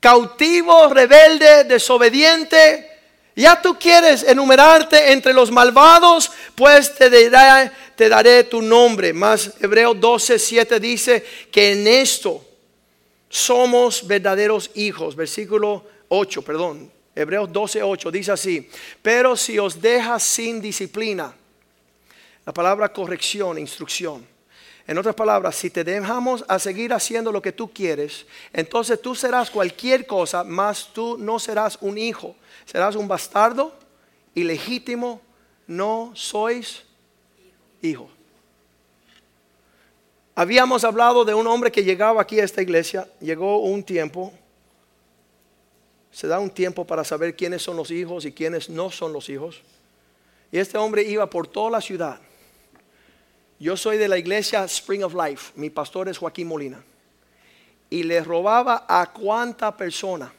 cautivo, rebelde, desobediente. Ya tú quieres enumerarte entre los malvados, pues te daré, tu nombre. Más Hebreo 12, 7 dice que en esto somos verdaderos hijos. Versículo 8, perdón. Hebreos 12, 8 dice así. Pero si os dejas sin disciplina, la palabra corrección, instrucción. En otras palabras, si te dejamos a seguir haciendo lo que tú quieres, entonces tú serás cualquier cosa, más tú no serás un hijo. Serás un bastardo ilegítimo, no sois hijo. Habíamos hablado de un hombre que llegaba aquí a esta iglesia, llegó un tiempo, se da un tiempo para saber quiénes son los hijos y quiénes no son los hijos. Y este hombre iba por toda la ciudad yo soy de la iglesia Spring of Life, mi pastor es Joaquín Molina. Y le robaba a cuánta persona.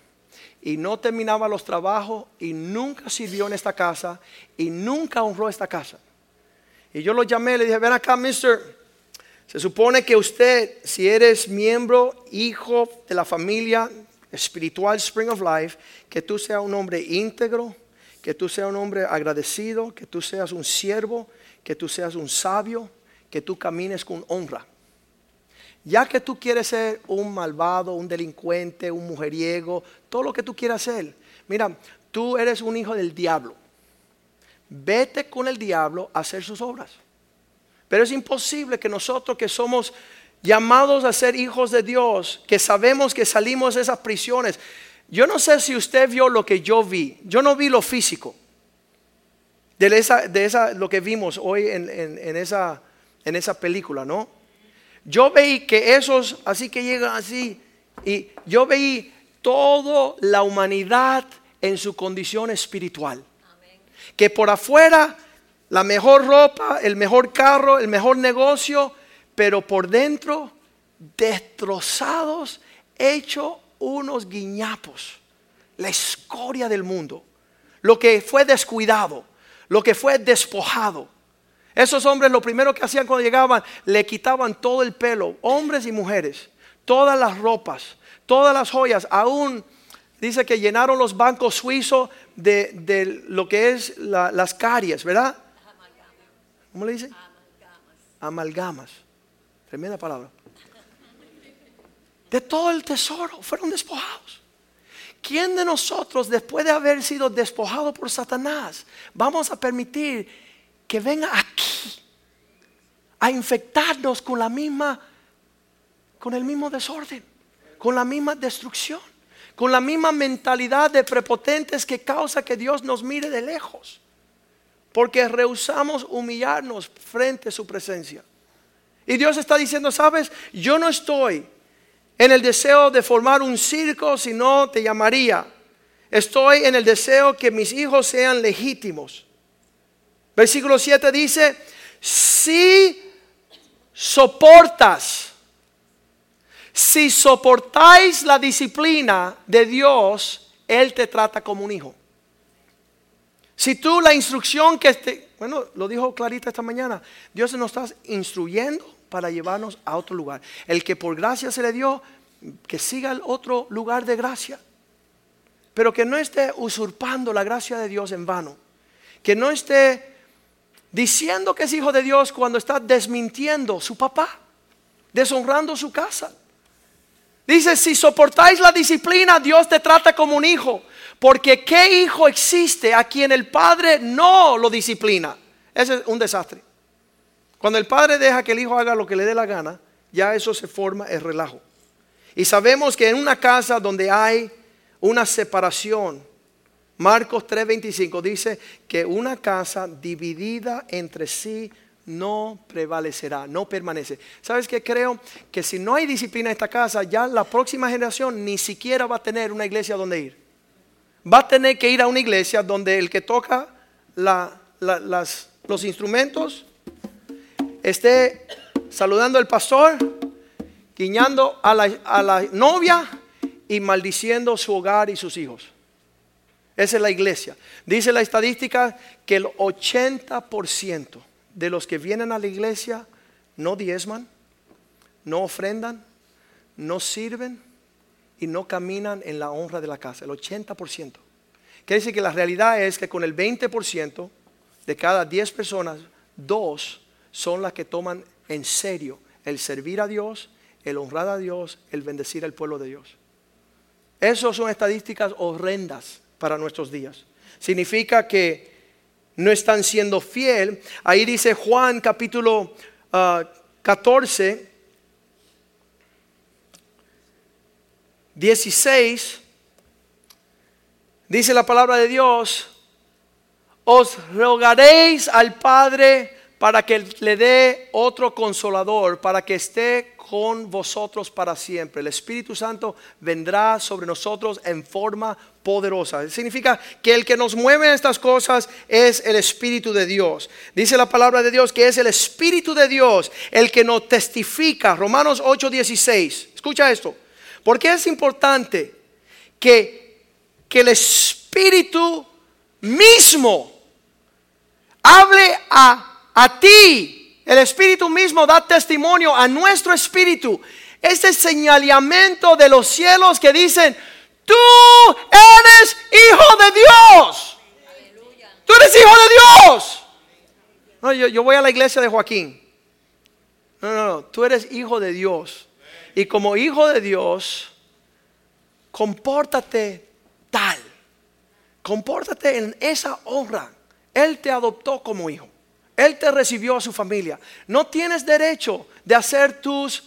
Y no terminaba los trabajos y nunca sirvió en esta casa y nunca honró esta casa. Y yo lo llamé, le dije, ven acá, mister. Se supone que usted, si eres miembro, hijo de la familia espiritual Spring of Life, que tú seas un hombre íntegro, que tú seas un hombre agradecido, que tú seas un siervo, que tú seas un sabio que tú camines con honra. Ya que tú quieres ser un malvado, un delincuente, un mujeriego, todo lo que tú quieras ser, mira, tú eres un hijo del diablo. Vete con el diablo a hacer sus obras. Pero es imposible que nosotros que somos llamados a ser hijos de Dios, que sabemos que salimos de esas prisiones. Yo no sé si usted vio lo que yo vi. Yo no vi lo físico. De esa, de esa lo que vimos hoy en, esa en esa película, ¿no? Yo veí que esos, así que llegan así, y yo veí toda la humanidad en su condición espiritual. Que por afuera, la mejor ropa, el mejor carro, el mejor negocio, pero por dentro, destrozados, hechos unos guiñapos. La escoria del mundo. Lo que fue descuidado, lo que fue despojado esos hombres lo primero que hacían cuando llegaban, le quitaban todo el pelo, hombres y mujeres, todas las ropas, todas las joyas, aún dice que llenaron los bancos suizos de, lo que es las caries, ¿verdad? ¿Cómo le dice? Amalgamas. Tremenda palabra. De todo el tesoro fueron despojados. ¿Quién de nosotros, después de haber sido despojado por Satanás, vamos a permitir que venga aquí a infectarnos con la misma, con el mismo desorden, con la misma destrucción, con la misma mentalidad de prepotentes que causa que Dios nos mire de lejos, porque rehusamos humillarnos frente a su presencia. Y Dios está diciendo, sabes, yo no estoy en el deseo de formar un circo, si no te llamaría. Estoy en el deseo que mis hijos sean legítimos. Versículo 7 dice, si soportas, si soportáis la disciplina de Dios, Él te trata como un hijo. Si tú la instrucción que, este, bueno, lo dijo Clarita esta mañana, Dios nos está instruyendo para llevarnos a otro lugar. El que por gracia se le dio, que siga el otro lugar de gracia, pero que no esté usurpando la gracia de Dios en vano, que no esté diciendo que es hijo de Dios cuando está desmintiendo su papá, deshonrando su casa. Dice, si soportáis la disciplina, Dios te trata como un hijo. Porque ¿qué hijo existe a quien el padre no lo disciplina? Ese es un desastre. Cuando el padre deja que el hijo haga lo que le dé la gana, ya eso se forma el relajo. Y sabemos que en una casa donde hay una separación, Marcos 3:25 dice que una casa dividida entre sí no prevalecerá, no permanece. ¿Sabes qué creo? Que si no hay disciplina en esta casa, ya la próxima generación ni siquiera va a tener una iglesia donde ir. Va a tener que ir a una iglesia donde el que toca los instrumentos esté saludando al pastor, guiñando a la, a la novia y maldiciendo su hogar y sus hijos. Esa es la iglesia. Dice la estadística que el 80% de los que vienen a la iglesia no diezman, no ofrendan, no sirven y no caminan en la honra de la casa. El 80%. Quiere decir que la realidad es que con el 20% de cada 10 personas, dos son las que toman en serio el servir a Dios, el honrar a Dios, el bendecir al pueblo de Dios. Esas son estadísticas horrendas para nuestros días. Significa que no están siendo fiel. Ahí dice Juan capítulo 14, ah, 16, dice la palabra de Dios, os rogaréis al Padre para que le dé otro consolador, para que esté con vosotros para siempre. El Espíritu Santo vendrá sobre nosotros en forma poderosa. Significa que el que nos mueve en estas cosas es el Espíritu de Dios. Dice la palabra de Dios que es el Espíritu de Dios el que nos testifica. Romanos 8:16. Escucha esto. Porque es importante que, que el Espíritu mismo hable a a ti, el Espíritu mismo da testimonio a nuestro espíritu. Ese señalamiento de los cielos que dicen, tú eres hijo de Dios. Tú eres hijo de Dios. No, yo, voy a la iglesia de Joaquín. No, no, no, tú eres hijo de Dios. Y como hijo de Dios, compórtate tal. Compórtate en esa honra. Él te adoptó como hijo. Él te recibió a su familia. No tienes derecho de hacer tus,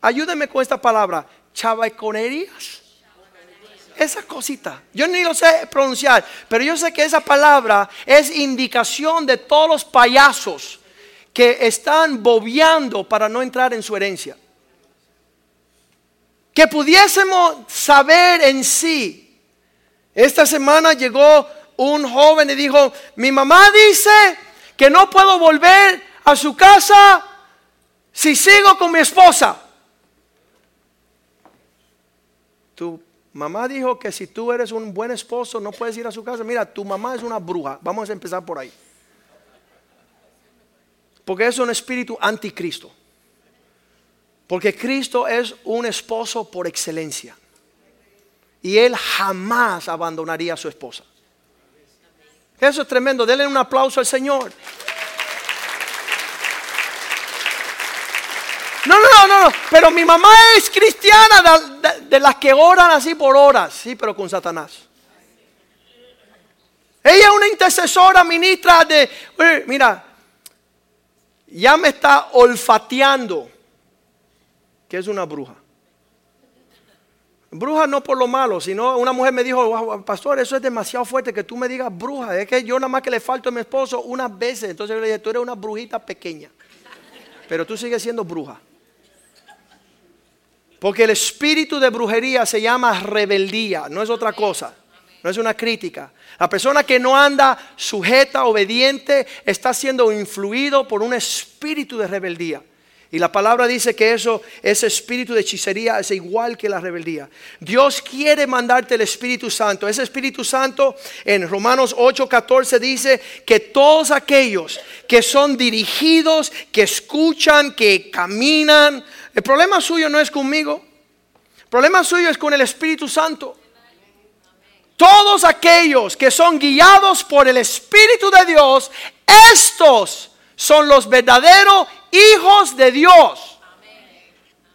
ayúdeme con esta palabra, chavaiconerías. Esa cosita, yo ni lo sé pronunciar, pero yo sé que esa palabra es indicación de todos los payasos que están bobeando para no entrar en su herencia. Que pudiésemos saber en sí. Esta semana llegó un joven y dijo, mi mamá dice que no puedo volver a su casa si sigo con mi esposa. Mamá dijo que si tú eres un buen esposo no puedes ir a su casa. Mira, tu mamá es una bruja. Vamos a empezar por ahí. Porque es un espíritu anticristo. Porque Cristo es un esposo por excelencia. Y Él jamás abandonaría a su esposa. Eso es tremendo. Denle un aplauso al Señor. No, no, pero mi mamá es cristiana de, las que oran así por horas, sí, pero con Satanás. Ella es una intercesora, ministra de, mira, ya me está olfateando que es una bruja. Bruja no por lo malo, sino una mujer me dijo, pastor, eso es demasiado fuerte que tú me digas bruja. Es que yo nada más que le falto a mi esposo unas veces. Entonces yo le dije, tú eres una brujita pequeña, pero tú sigues siendo bruja. Porque el espíritu de brujería se llama rebeldía, no es otra cosa, no es una crítica. La persona que no anda sujeta, obediente, está siendo influido por un espíritu de rebeldía. Y la palabra dice que eso, ese espíritu de hechicería es igual que la rebeldía. Dios quiere mandarte el Espíritu Santo. Ese Espíritu Santo en Romanos 8:14 dice que todos aquellos que son dirigidos, que escuchan, que caminan, el problema suyo no es conmigo. El problema suyo es con el Espíritu Santo. Todos aquellos que son guiados por el Espíritu de Dios, estos son los verdaderos hijos de Dios.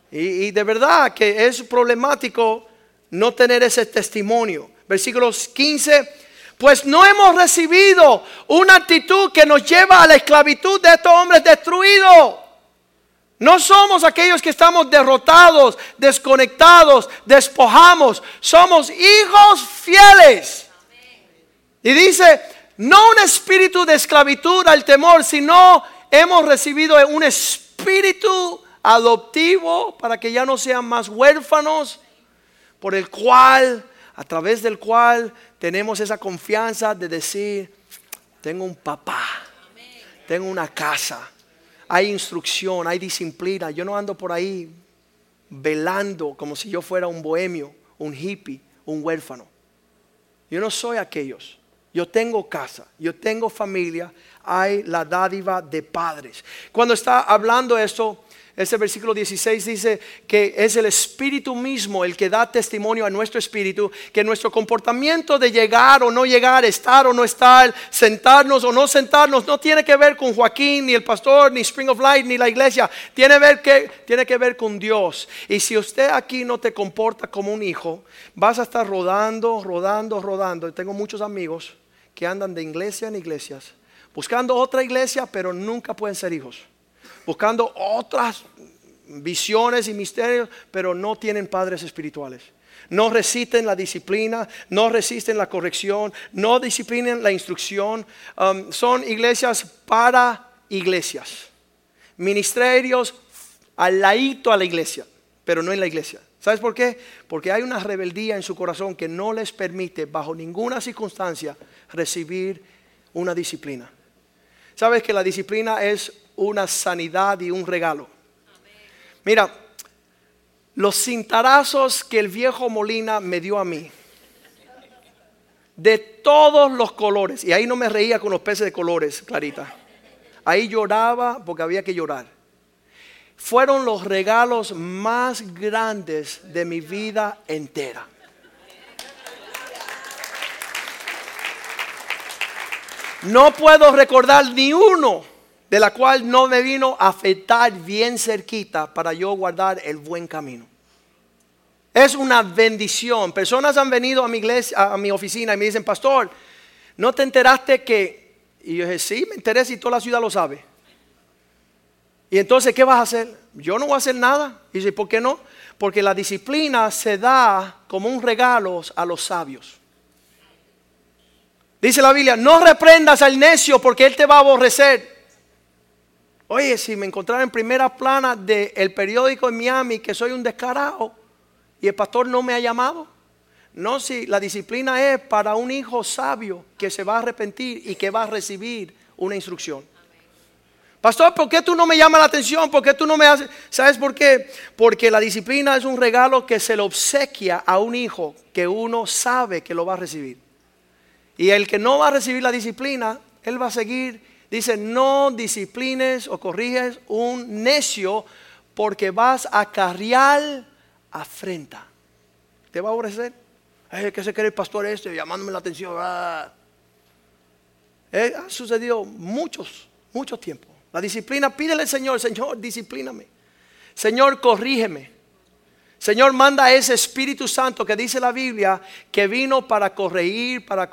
Y, de verdad que es problemático no tener ese testimonio. Versículos 15, pues no hemos recibido una actitud que nos lleva a la esclavitud de estos hombres destruidos. No somos aquellos que estamos derrotados, desconectados, despojamos. Somos hijos fieles. Y dice, no un espíritu de esclavitud al temor, sino hemos recibido un espíritu adoptivo para que ya no sean más huérfanos, por el cual, a través del cual tenemos esa confianza de decir, tengo un papá, tengo una casa, hay instrucción, hay disciplina. Yo no ando por ahí velando como si yo fuera un bohemio, un hippie, un huérfano. Yo no soy aquellos. Yo tengo casa, yo tengo familia, hay la dádiva de padres. Cuando está hablando esto, ese versículo 16 dice que es el Espíritu mismo el que da testimonio a nuestro espíritu, que nuestro comportamiento de llegar o no llegar, estar o no estar, sentarnos o no sentarnos, no tiene que ver con Joaquín, ni el pastor, ni Spring of Light, ni la iglesia, tiene, ver que, tiene que ver con Dios. Y si usted aquí no te comporta como un hijo, vas a estar rodando, rodando, rodando. Tengo muchos amigos que andan de iglesia en iglesias, buscando otra iglesia, pero nunca pueden ser hijos buscando otras visiones y misterios, pero no tienen padres espirituales. No resisten la disciplina, no resisten la corrección, no disciplinen la instrucción. Um, son iglesias para iglesias. Ministerios al ladito a la iglesia, pero no en la iglesia. ¿Sabes por qué? Porque hay una rebeldía en su corazón que no les permite bajo ninguna circunstancia recibir una disciplina. ¿Sabes que la disciplina es una sanidad y un regalo. Mira, los cintarazos que el viejo Molina me dio a mí, de todos los colores, y ahí no me reía con los peces de colores, Clarita, ahí lloraba porque había que llorar, fueron los regalos más grandes de mi vida entera. No puedo recordar ni uno de la cual no me vino a afectar bien cerquita para yo guardar el buen camino. Es una bendición. Personas han venido a mi iglesia, a mi oficina y me dicen, pastor, ¿no te enteraste que? Y yo dije, sí, me enteré si toda la ciudad lo sabe. Y entonces, ¿qué vas a hacer? Yo no voy a hacer nada. Y dice, ¿por qué no? Porque la disciplina se da como un regalo a los sabios. Dice la Biblia, no reprendas al necio porque él te va a aborrecer. Oye, si me encontrara en primera plana del periódico en Miami que soy un descarado y el pastor no me ha llamado. No, si la disciplina es para un hijo sabio que se va a arrepentir y que va a recibir una instrucción. Pastor, ¿por qué tú no me llamas la atención? ¿Por qué tú no me haces? ¿Sabes por qué? Porque la disciplina es un regalo que se le obsequia a un hijo que uno sabe que lo va a recibir. Y el que no va a recibir la disciplina, él va a seguir Dice, no disciplines o corriges un necio porque vas a carriar afrenta. ¿Te va a aborrecer? ¿Qué se cree el pastor este? Llamándome la atención. Ah. Eh, ha sucedido muchos, mucho tiempo. La disciplina, pídele al Señor, Señor, disciplíname. Señor, corrígeme. Señor, manda ese Espíritu Santo que dice la Biblia que vino para corregir, para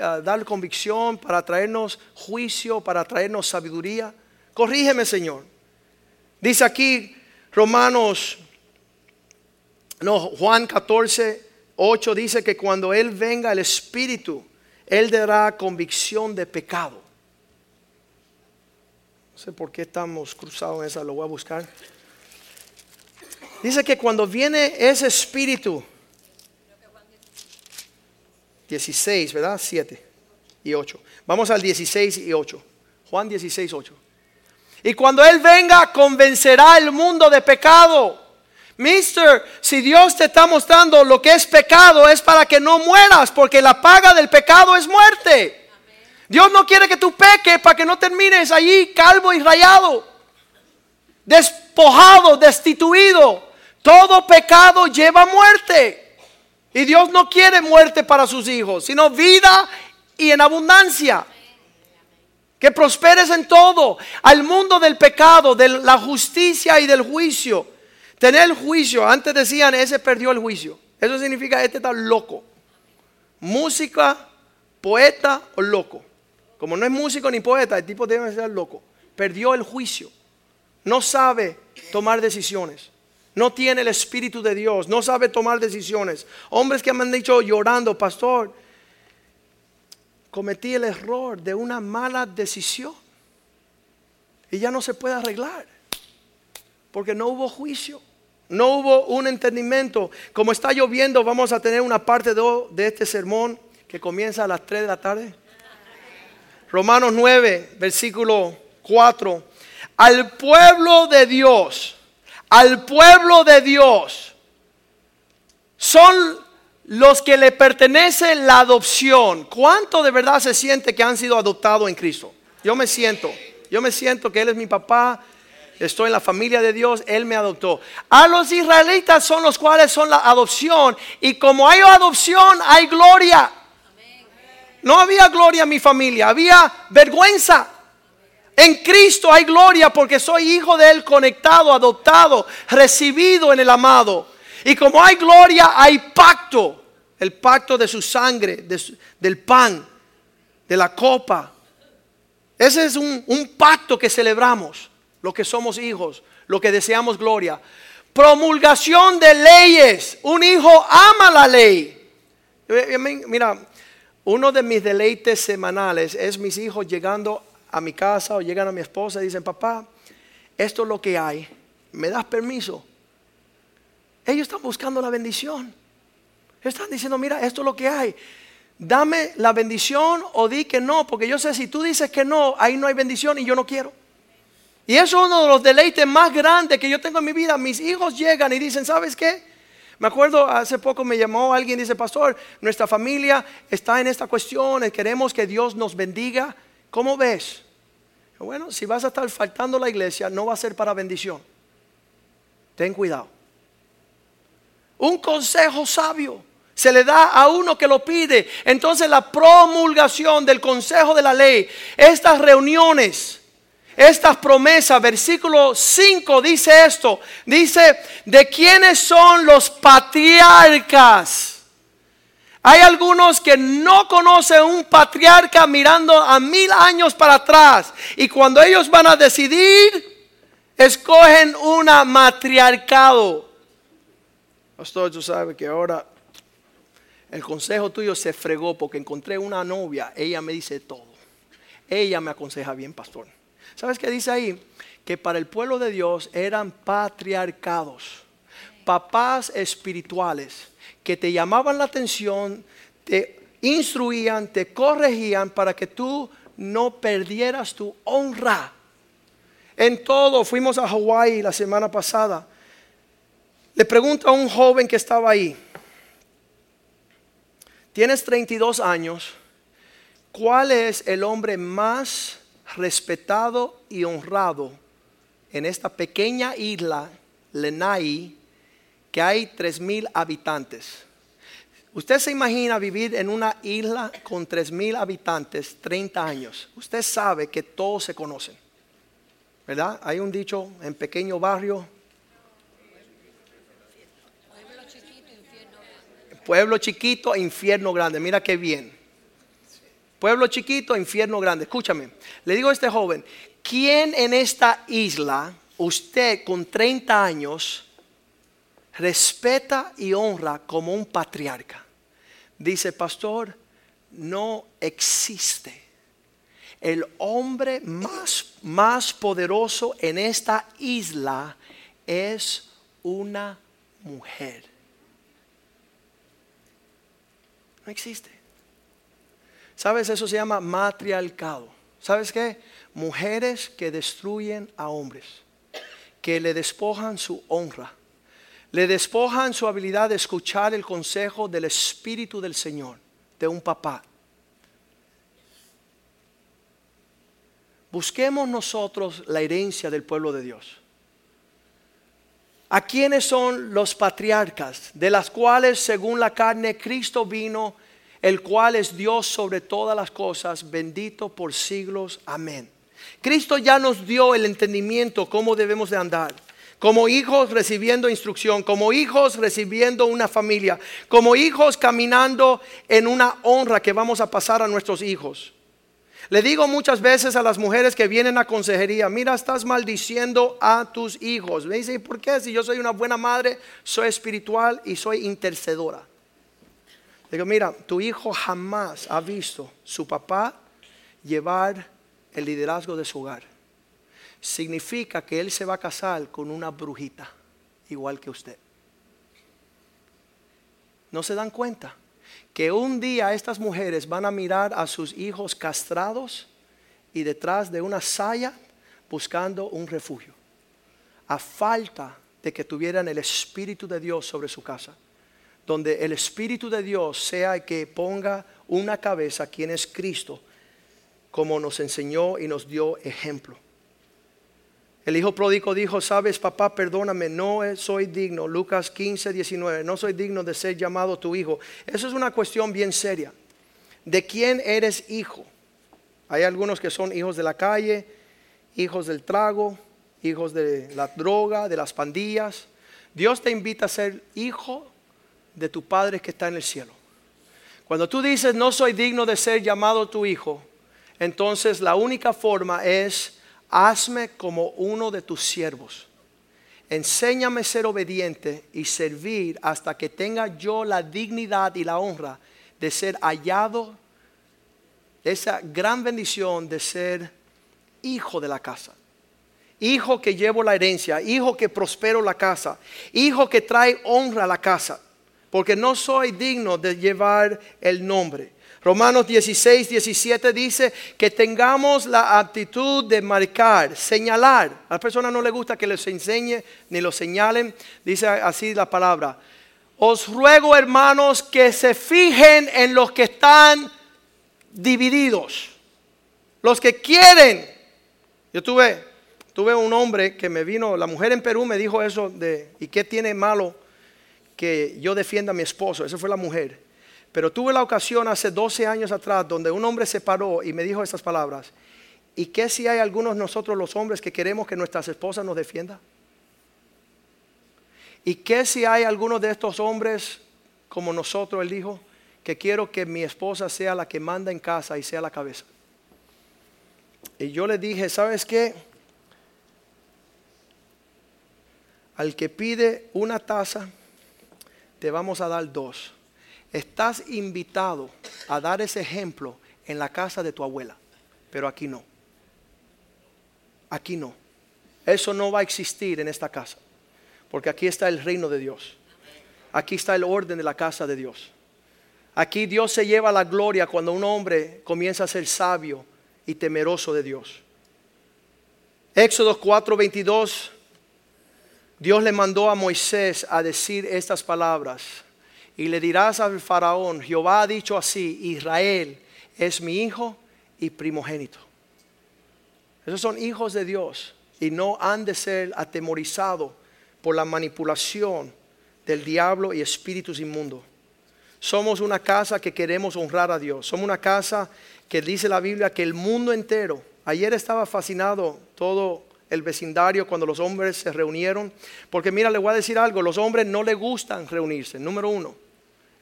ah, dar convicción, para traernos juicio, para traernos sabiduría. Corrígeme, Señor. Dice aquí Romanos, no, Juan 14, 8 dice que cuando Él venga el Espíritu, Él dará convicción de pecado. No sé por qué estamos cruzados en esa, lo voy a buscar. Dice que cuando viene ese espíritu, 16, ¿verdad? 7 y 8. Vamos al 16 y 8. Juan 16, 8. Y cuando Él venga, convencerá al mundo de pecado. Mister, si Dios te está mostrando lo que es pecado, es para que no mueras, porque la paga del pecado es muerte. Dios no quiere que tú peques para que no termines allí calvo y rayado, despojado, destituido. Todo pecado lleva muerte. Y Dios no quiere muerte para sus hijos, sino vida y en abundancia. Que prosperes en todo. Al mundo del pecado, de la justicia y del juicio. Tener el juicio, antes decían, ese perdió el juicio. Eso significa, este está loco. Música, poeta o loco. Como no es músico ni poeta, el tipo debe ser loco. Perdió el juicio. No sabe tomar decisiones. No tiene el Espíritu de Dios. No sabe tomar decisiones. Hombres que me han dicho llorando, pastor, cometí el error de una mala decisión. Y ya no se puede arreglar. Porque no hubo juicio. No hubo un entendimiento. Como está lloviendo, vamos a tener una parte de, de este sermón que comienza a las 3 de la tarde. Romanos 9, versículo 4. Al pueblo de Dios, al pueblo de Dios, son los que le pertenece la adopción. ¿Cuánto de verdad se siente que han sido adoptados en Cristo? Yo me siento, yo me siento que Él es mi papá, estoy en la familia de Dios, Él me adoptó. A los israelitas son los cuales son la adopción y como hay adopción hay gloria. No había gloria en mi familia, había vergüenza. En Cristo hay gloria porque soy hijo de Él, conectado, adoptado, recibido en el amado. Y como hay gloria, hay pacto. El pacto de su sangre, del pan, de la copa. Ese es un, pacto que celebramos, lo que somos hijos, lo que deseamos gloria. Promulgación de leyes. Un hijo ama la ley. Mira, uno de mis deleites semanales es mis hijos llegando a mi casa o llegan a mi esposa y dicen, papá, esto es lo que hay. ¿Me das permiso? Ellos están buscando la bendición. Están diciendo, mira, esto es lo que hay. Dame la bendición o di que no, porque yo sé si tú dices que no, ahí no hay bendición y yo no quiero. Y eso es uno de los deleites más grandes que yo tengo en mi vida. Mis hijos llegan y dicen, ¿sabes qué? Me acuerdo, hace poco me llamó alguien y dice, pastor, nuestra familia está en esta cuestión, queremos que Dios nos bendiga. ¿Cómo ves? Bueno, si vas a estar faltando a la iglesia, no va a ser para bendición. Ten cuidado. Un consejo sabio se le da a uno que lo pide. Entonces la promulgación del consejo de la ley, estas reuniones, estas promesas, versículo 5 dice esto, dice, ¿de quiénes son los patriarcas? Hay algunos que no conocen un patriarca mirando a mil años para atrás. Y cuando ellos van a decidir, escogen una matriarcado. Pastor, tú sabes que ahora el consejo tuyo se fregó porque encontré una novia. Ella me dice todo. Ella me aconseja bien, pastor. ¿Sabes qué dice ahí? Que para el pueblo de Dios eran patriarcados, papás espirituales que te llamaban la atención, te instruían, te corregían para que tú no perdieras tu honra. En todo, fuimos a Hawái la semana pasada. Le pregunto a un joven que estaba ahí, tienes 32 años, ¿cuál es el hombre más respetado y honrado en esta pequeña isla, Lenai, que hay 3.000 habitantes? Usted se imagina vivir en una isla con 3.000 habitantes 30 años. Usted sabe que todos se conocen. ¿Verdad? Hay un dicho en pequeño barrio. Pueblo chiquito, infierno grande. Mira qué bien. Pueblo chiquito, infierno grande. Escúchame. Le digo a este joven, ¿quién en esta isla, usted con 30 años, respeta y honra como un patriarca? Dice, pastor, no existe. El hombre más, más poderoso en esta isla es una mujer. No existe. ¿Sabes? Eso se llama matriarcado. ¿Sabes qué? Mujeres que destruyen a hombres, que le despojan su honra, le despojan su habilidad de escuchar el consejo del Espíritu del Señor, de un papá. Busquemos nosotros la herencia del pueblo de Dios. ¿A quiénes son los patriarcas? De las cuales, según la carne, Cristo vino, el cual es Dios sobre todas las cosas, bendito por siglos. Amén. Cristo ya nos dio el entendimiento cómo debemos de andar, como hijos recibiendo instrucción, como hijos recibiendo una familia, como hijos caminando en una honra que vamos a pasar a nuestros hijos. Le digo muchas veces a las mujeres que vienen a consejería, mira, estás maldiciendo a tus hijos. Me dicen, ¿por qué? Si yo soy una buena madre, soy espiritual y soy intercedora. Digo, mira, tu hijo jamás ha visto su papá llevar el liderazgo de su hogar. Significa que él se va a casar con una brujita, igual que usted. ¿No se dan cuenta? que un día estas mujeres van a mirar a sus hijos castrados y detrás de una saya buscando un refugio, a falta de que tuvieran el Espíritu de Dios sobre su casa, donde el Espíritu de Dios sea el que ponga una cabeza, quien es Cristo, como nos enseñó y nos dio ejemplo. El hijo pródigo dijo, sabes papá, perdóname, no soy digno. Lucas 15, 19, no soy digno de ser llamado tu hijo. Eso es una cuestión bien seria. ¿De quién eres hijo? Hay algunos que son hijos de la calle, hijos del trago, hijos de la droga, de las pandillas. Dios te invita a ser hijo de tu Padre que está en el cielo. Cuando tú dices, no soy digno de ser llamado tu hijo, entonces la única forma es hazme como uno de tus siervos. Enséñame a ser obediente y servir hasta que tenga yo la dignidad y la honra de ser hallado, esa gran bendición de ser hijo de la casa. Hijo que llevo la herencia, hijo que prospero la casa, hijo que trae honra a la casa, porque no soy digno de llevar el nombre. Romanos 16, 17 dice que tengamos la actitud de marcar, señalar. A las personas no les gusta que les enseñe ni los señalen. Dice así la palabra. Os ruego, hermanos, que se fijen en los que están divididos. Los que quieren. Yo tuve, tuve un hombre que me vino, la mujer en Perú me dijo eso de, ¿y qué tiene malo que yo defienda a mi esposo? Esa fue la mujer. Pero tuve la ocasión hace 12 años atrás donde un hombre se paró y me dijo estas palabras. ¿Y qué si hay algunos nosotros los hombres que queremos que nuestras esposas nos defiendan? ¿Y qué si hay algunos de estos hombres como nosotros, él dijo, que quiero que mi esposa sea la que manda en casa y sea la cabeza? Y yo le dije, ¿sabes qué? Al que pide una taza, te vamos a dar dos. Estás invitado a dar ese ejemplo en la casa de tu abuela, pero aquí no. Aquí no. Eso no va a existir en esta casa, porque aquí está el reino de Dios. Aquí está el orden de la casa de Dios. Aquí Dios se lleva la gloria cuando un hombre comienza a ser sabio y temeroso de Dios. Éxodo 4:22, Dios le mandó a Moisés a decir estas palabras y le dirás al faraón, Jehová ha dicho así, Israel es mi hijo y primogénito. Esos son hijos de Dios y no han de ser atemorizados por la manipulación del diablo y espíritus inmundos. Somos una casa que queremos honrar a Dios. Somos una casa que dice la Biblia que el mundo entero, ayer estaba fascinado todo el vecindario cuando los hombres se reunieron, porque mira, le voy a decir algo, los hombres no les gustan reunirse, número uno.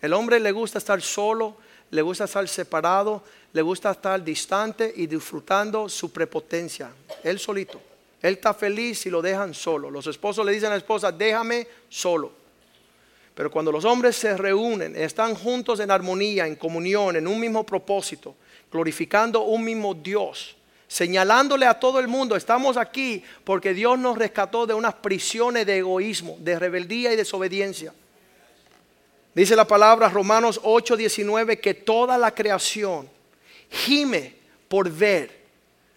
El hombre le gusta estar solo, le gusta estar separado, le gusta estar distante y disfrutando su prepotencia. Él solito. Él está feliz si lo dejan solo. Los esposos le dicen a la esposa, déjame solo. Pero cuando los hombres se reúnen, están juntos en armonía, en comunión, en un mismo propósito, glorificando un mismo Dios, señalándole a todo el mundo, estamos aquí porque Dios nos rescató de unas prisiones de egoísmo, de rebeldía y desobediencia. Dice la palabra Romanos 8:19 que toda la creación gime por ver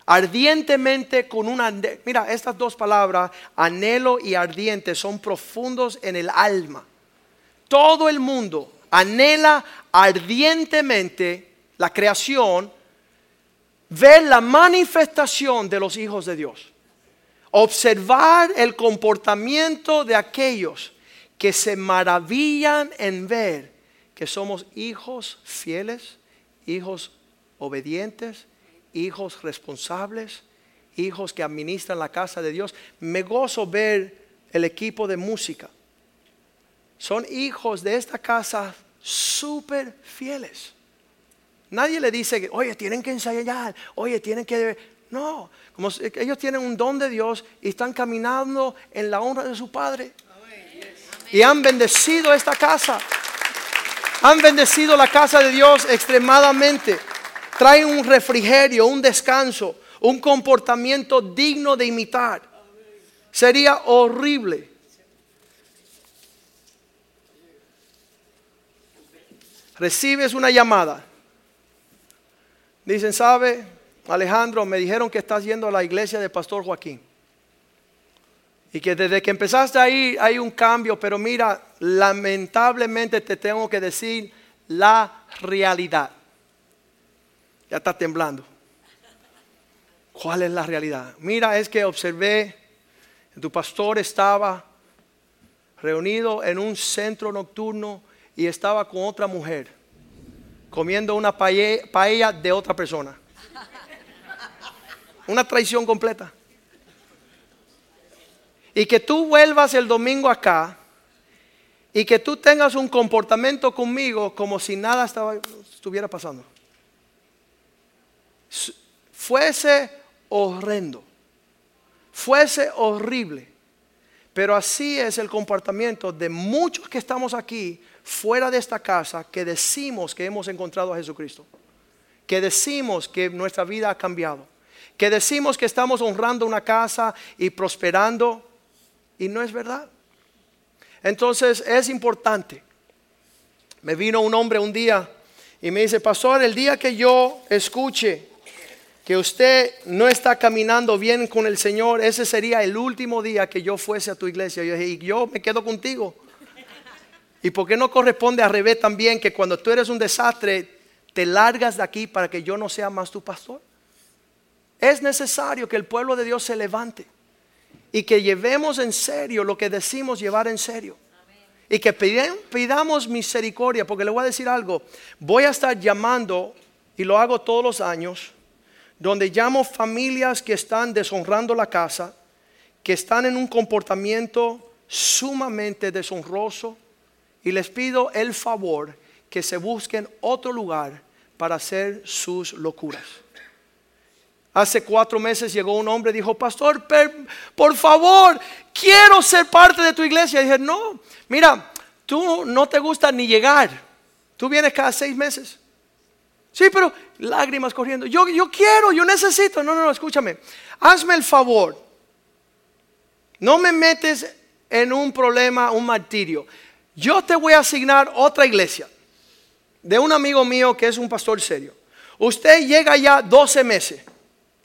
ardientemente con una... Mira, estas dos palabras, anhelo y ardiente, son profundos en el alma. Todo el mundo anhela ardientemente la creación, ver la manifestación de los hijos de Dios, observar el comportamiento de aquellos que se maravillan en ver que somos hijos fieles, hijos obedientes, hijos responsables, hijos que administran la casa de Dios. Me gozo ver el equipo de música. Son hijos de esta casa súper fieles. Nadie le dice, que, oye, tienen que ensayar, oye, tienen que... No, como ellos tienen un don de Dios y están caminando en la honra de su Padre. Y han bendecido esta casa. Han bendecido la casa de Dios extremadamente. Traen un refrigerio, un descanso, un comportamiento digno de imitar. Sería horrible. Recibes una llamada. Dicen, ¿sabe, Alejandro? Me dijeron que estás yendo a la iglesia del pastor Joaquín. Y que desde que empezaste ahí hay un cambio, pero mira, lamentablemente te tengo que decir la realidad. Ya está temblando. ¿Cuál es la realidad? Mira, es que observé, tu pastor estaba reunido en un centro nocturno y estaba con otra mujer, comiendo una paella, de otra persona. Una traición completa. Y que tú vuelvas el domingo acá y que tú tengas un comportamiento conmigo como si nada estuviera pasando. Fuese horrendo, fuese horrible, pero así es el comportamiento de muchos que estamos aquí fuera de esta casa que decimos que hemos encontrado a Jesucristo, que decimos que nuestra vida ha cambiado, que decimos que estamos honrando una casa y prosperando y no es verdad. Entonces es importante. Me vino un hombre un día y me dice, pastor, el día que yo escuche que usted no está caminando bien con el Señor, ese sería el último día que yo fuese a tu iglesia. Yo dije, y yo me quedo contigo. ¿Y por qué no corresponde al revés también que cuando tú eres un desastre, te largas de aquí para que yo no sea más tu pastor? Es necesario que el pueblo de Dios se levante y que llevemos en serio lo que decimos llevar en serio. Y que pidamos misericordia, porque le voy a decir algo, voy a estar llamando, y lo hago todos los años, donde llamo familias que están deshonrando la casa, que están en un comportamiento sumamente deshonroso, y les pido el favor que se busquen otro lugar para hacer sus locuras. Hace cuatro meses llegó un hombre y dijo, pastor, por favor, quiero ser parte de tu iglesia. Y dije, no, mira, tú no te gusta ni llegar. Tú vienes cada seis meses. Sí, pero lágrimas corriendo. Yo, yo quiero, yo necesito. No, no, no, escúchame. Hazme el favor. No me metes en un problema, un martirio. Yo te voy a asignar otra iglesia de un amigo mío que es un pastor serio. Usted llega ya 12 meses,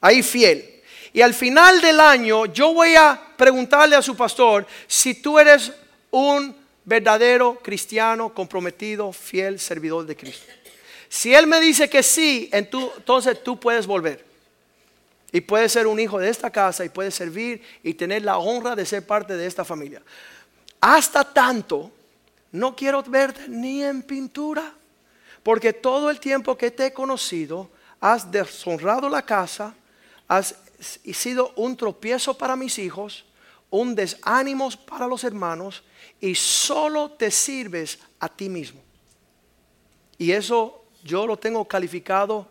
ahí fiel. Y al final del año yo voy a preguntarle a su pastor si tú eres un verdadero cristiano comprometido, fiel servidor de Cristo. Si él me dice que sí, entonces tú puedes volver. Y puedes ser un hijo de esta casa y puedes servir y tener la honra de ser parte de esta familia. Hasta tanto, no quiero verte ni en pintura. Porque todo el tiempo que te he conocido, has deshonrado la casa, has sido un tropiezo para mis hijos, un desánimo para los hermanos y solo te sirves a ti mismo. Y eso yo lo tengo calificado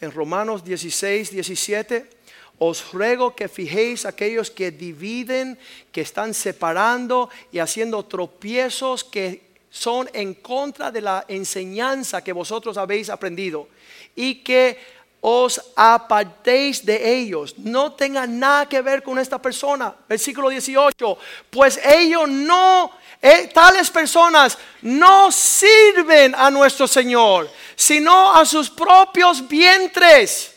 en Romanos 16, 17. Os ruego que fijéis aquellos que dividen, que están separando y haciendo tropiezos que son en contra de la enseñanza que vosotros habéis aprendido y que os apartéis de ellos. No tengan nada que ver con esta persona. Versículo 18. Pues ellos no, eh, tales personas no sirven a nuestro Señor, sino a sus propios vientres.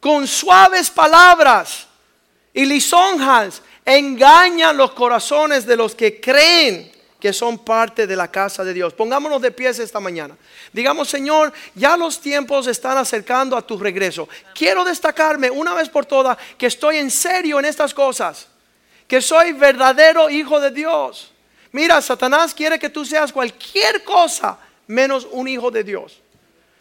Con suaves palabras y lisonjas engañan los corazones de los que creen que son parte de la casa de Dios. Pongámonos de pies esta mañana. Digamos, Señor, ya los tiempos están acercando a tu regreso. Quiero destacarme una vez por todas que estoy en serio en estas cosas, que soy verdadero hijo de Dios. Mira, Satanás quiere que tú seas cualquier cosa menos un hijo de Dios.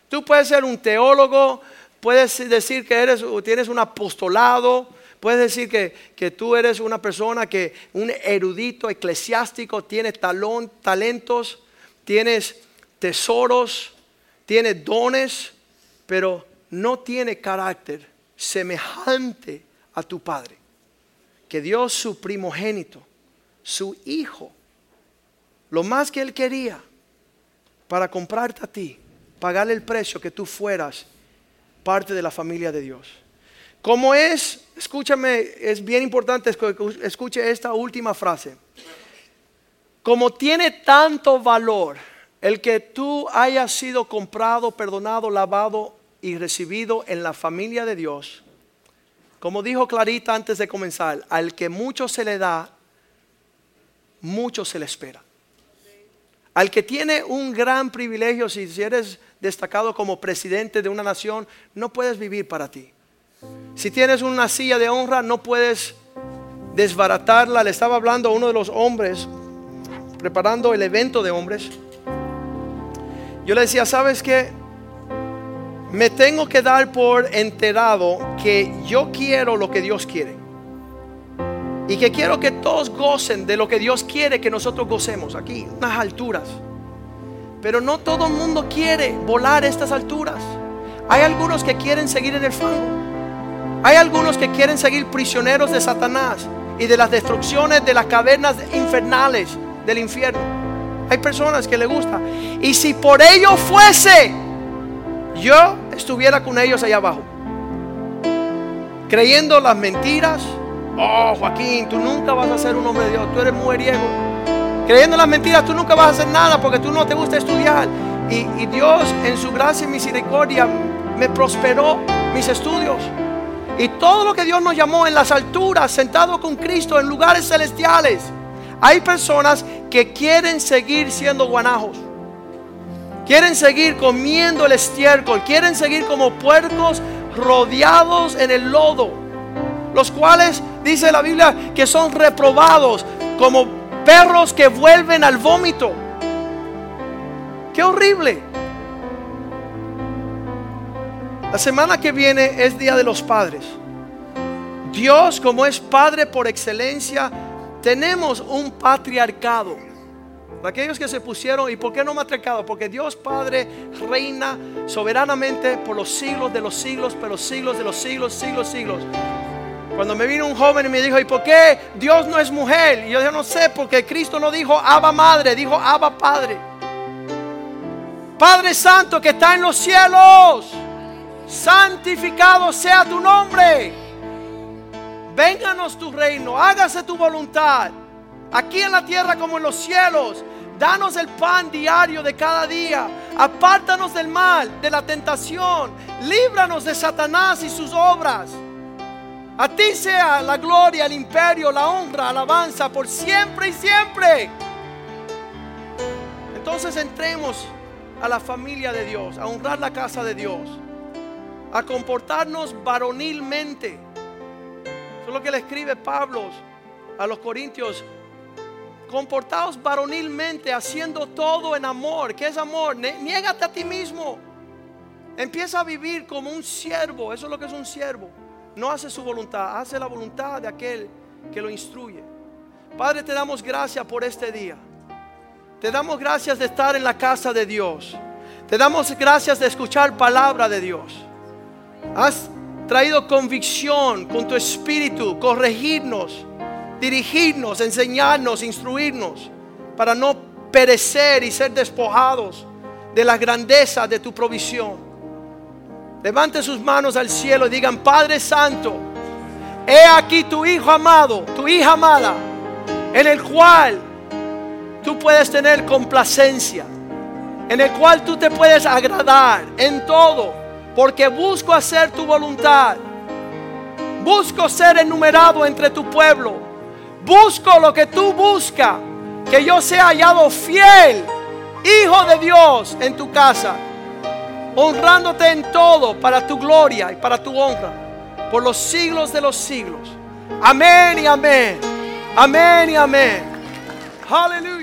Tú puedes ser un teólogo, puedes decir que eres, tienes un apostolado, Puedes decir que, que tú eres una persona que, un erudito eclesiástico, tienes talón, talentos, tienes tesoros, tienes dones, pero no tiene carácter semejante a tu Padre. Que Dios su primogénito, su hijo, lo más que Él quería para comprarte a ti, pagarle el precio que tú fueras parte de la familia de Dios. Como es, escúchame, es bien importante que escuche esta última frase. Como tiene tanto valor el que tú hayas sido comprado, perdonado, lavado y recibido en la familia de Dios, como dijo Clarita antes de comenzar, al que mucho se le da, mucho se le espera. Al que tiene un gran privilegio, si eres destacado como presidente de una nación, no puedes vivir para ti. Si tienes una silla de honra, no puedes desbaratarla. Le estaba hablando a uno de los hombres, preparando el evento de hombres. Yo le decía, ¿sabes qué? me tengo que dar por enterado que yo quiero lo que Dios quiere. Y que quiero que todos gocen de lo que Dios quiere que nosotros gocemos aquí, unas alturas. Pero no todo el mundo quiere volar estas alturas. Hay algunos que quieren seguir en el fango. Hay algunos que quieren seguir prisioneros de Satanás y de las destrucciones de las cavernas infernales del infierno. Hay personas que le gusta. Y si por ello fuese, yo estuviera con ellos allá abajo. Creyendo las mentiras. Oh, Joaquín, tú nunca vas a ser un hombre de Dios. Tú eres mujeriego. Creyendo las mentiras, tú nunca vas a hacer nada porque tú no te gusta estudiar. Y, y Dios, en su gracia y misericordia, me prosperó mis estudios. Y todo lo que Dios nos llamó en las alturas, sentado con Cristo en lugares celestiales. Hay personas que quieren seguir siendo guanajos. Quieren seguir comiendo el estiércol. Quieren seguir como puercos rodeados en el lodo. Los cuales dice la Biblia que son reprobados como perros que vuelven al vómito. Qué horrible. La semana que viene es Día de los Padres. Dios, como es Padre por excelencia, tenemos un patriarcado aquellos que se pusieron, ¿y por qué no matriarcado? Porque Dios Padre reina soberanamente por los siglos de los siglos, pero los siglos de los siglos, siglos, siglos. Cuando me vino un joven y me dijo, ¿y por qué Dios no es mujer? Y yo dije, no sé, porque Cristo no dijo Abba Madre, dijo Abba Padre. Padre Santo que está en los cielos, santificado sea tu nombre. Vénganos tu reino, hágase tu voluntad, aquí en la tierra como en los cielos. Danos el pan diario de cada día. Apártanos del mal, de la tentación. Líbranos de Satanás y sus obras. A ti sea la gloria, el imperio, la honra, alabanza por siempre y siempre. Entonces entremos a la familia de Dios, a honrar la casa de Dios, a comportarnos varonilmente. Eso es lo que le escribe Pablo a los Corintios comportaos varonilmente, haciendo todo en amor. ¿Qué es amor? Niégate a ti mismo. Empieza a vivir como un siervo. Eso es lo que es un siervo. No hace su voluntad, hace la voluntad de aquel que lo instruye. Padre, te damos gracias por este día. Te damos gracias de estar en la casa de Dios. Te damos gracias de escuchar palabra de Dios. Has traído convicción con tu espíritu, corregirnos dirigirnos, enseñarnos, instruirnos, para no perecer y ser despojados de la grandeza de tu provisión. Levante sus manos al cielo y digan, Padre Santo, he aquí tu Hijo amado, tu hija amada, en el cual tú puedes tener complacencia, en el cual tú te puedes agradar en todo, porque busco hacer tu voluntad, busco ser enumerado entre tu pueblo Busco lo que tú buscas. Que yo sea hallado fiel, hijo de Dios, en tu casa. Honrándote en todo para tu gloria y para tu honra. Por los siglos de los siglos. Amén y amén. Amén y amén. Aleluya.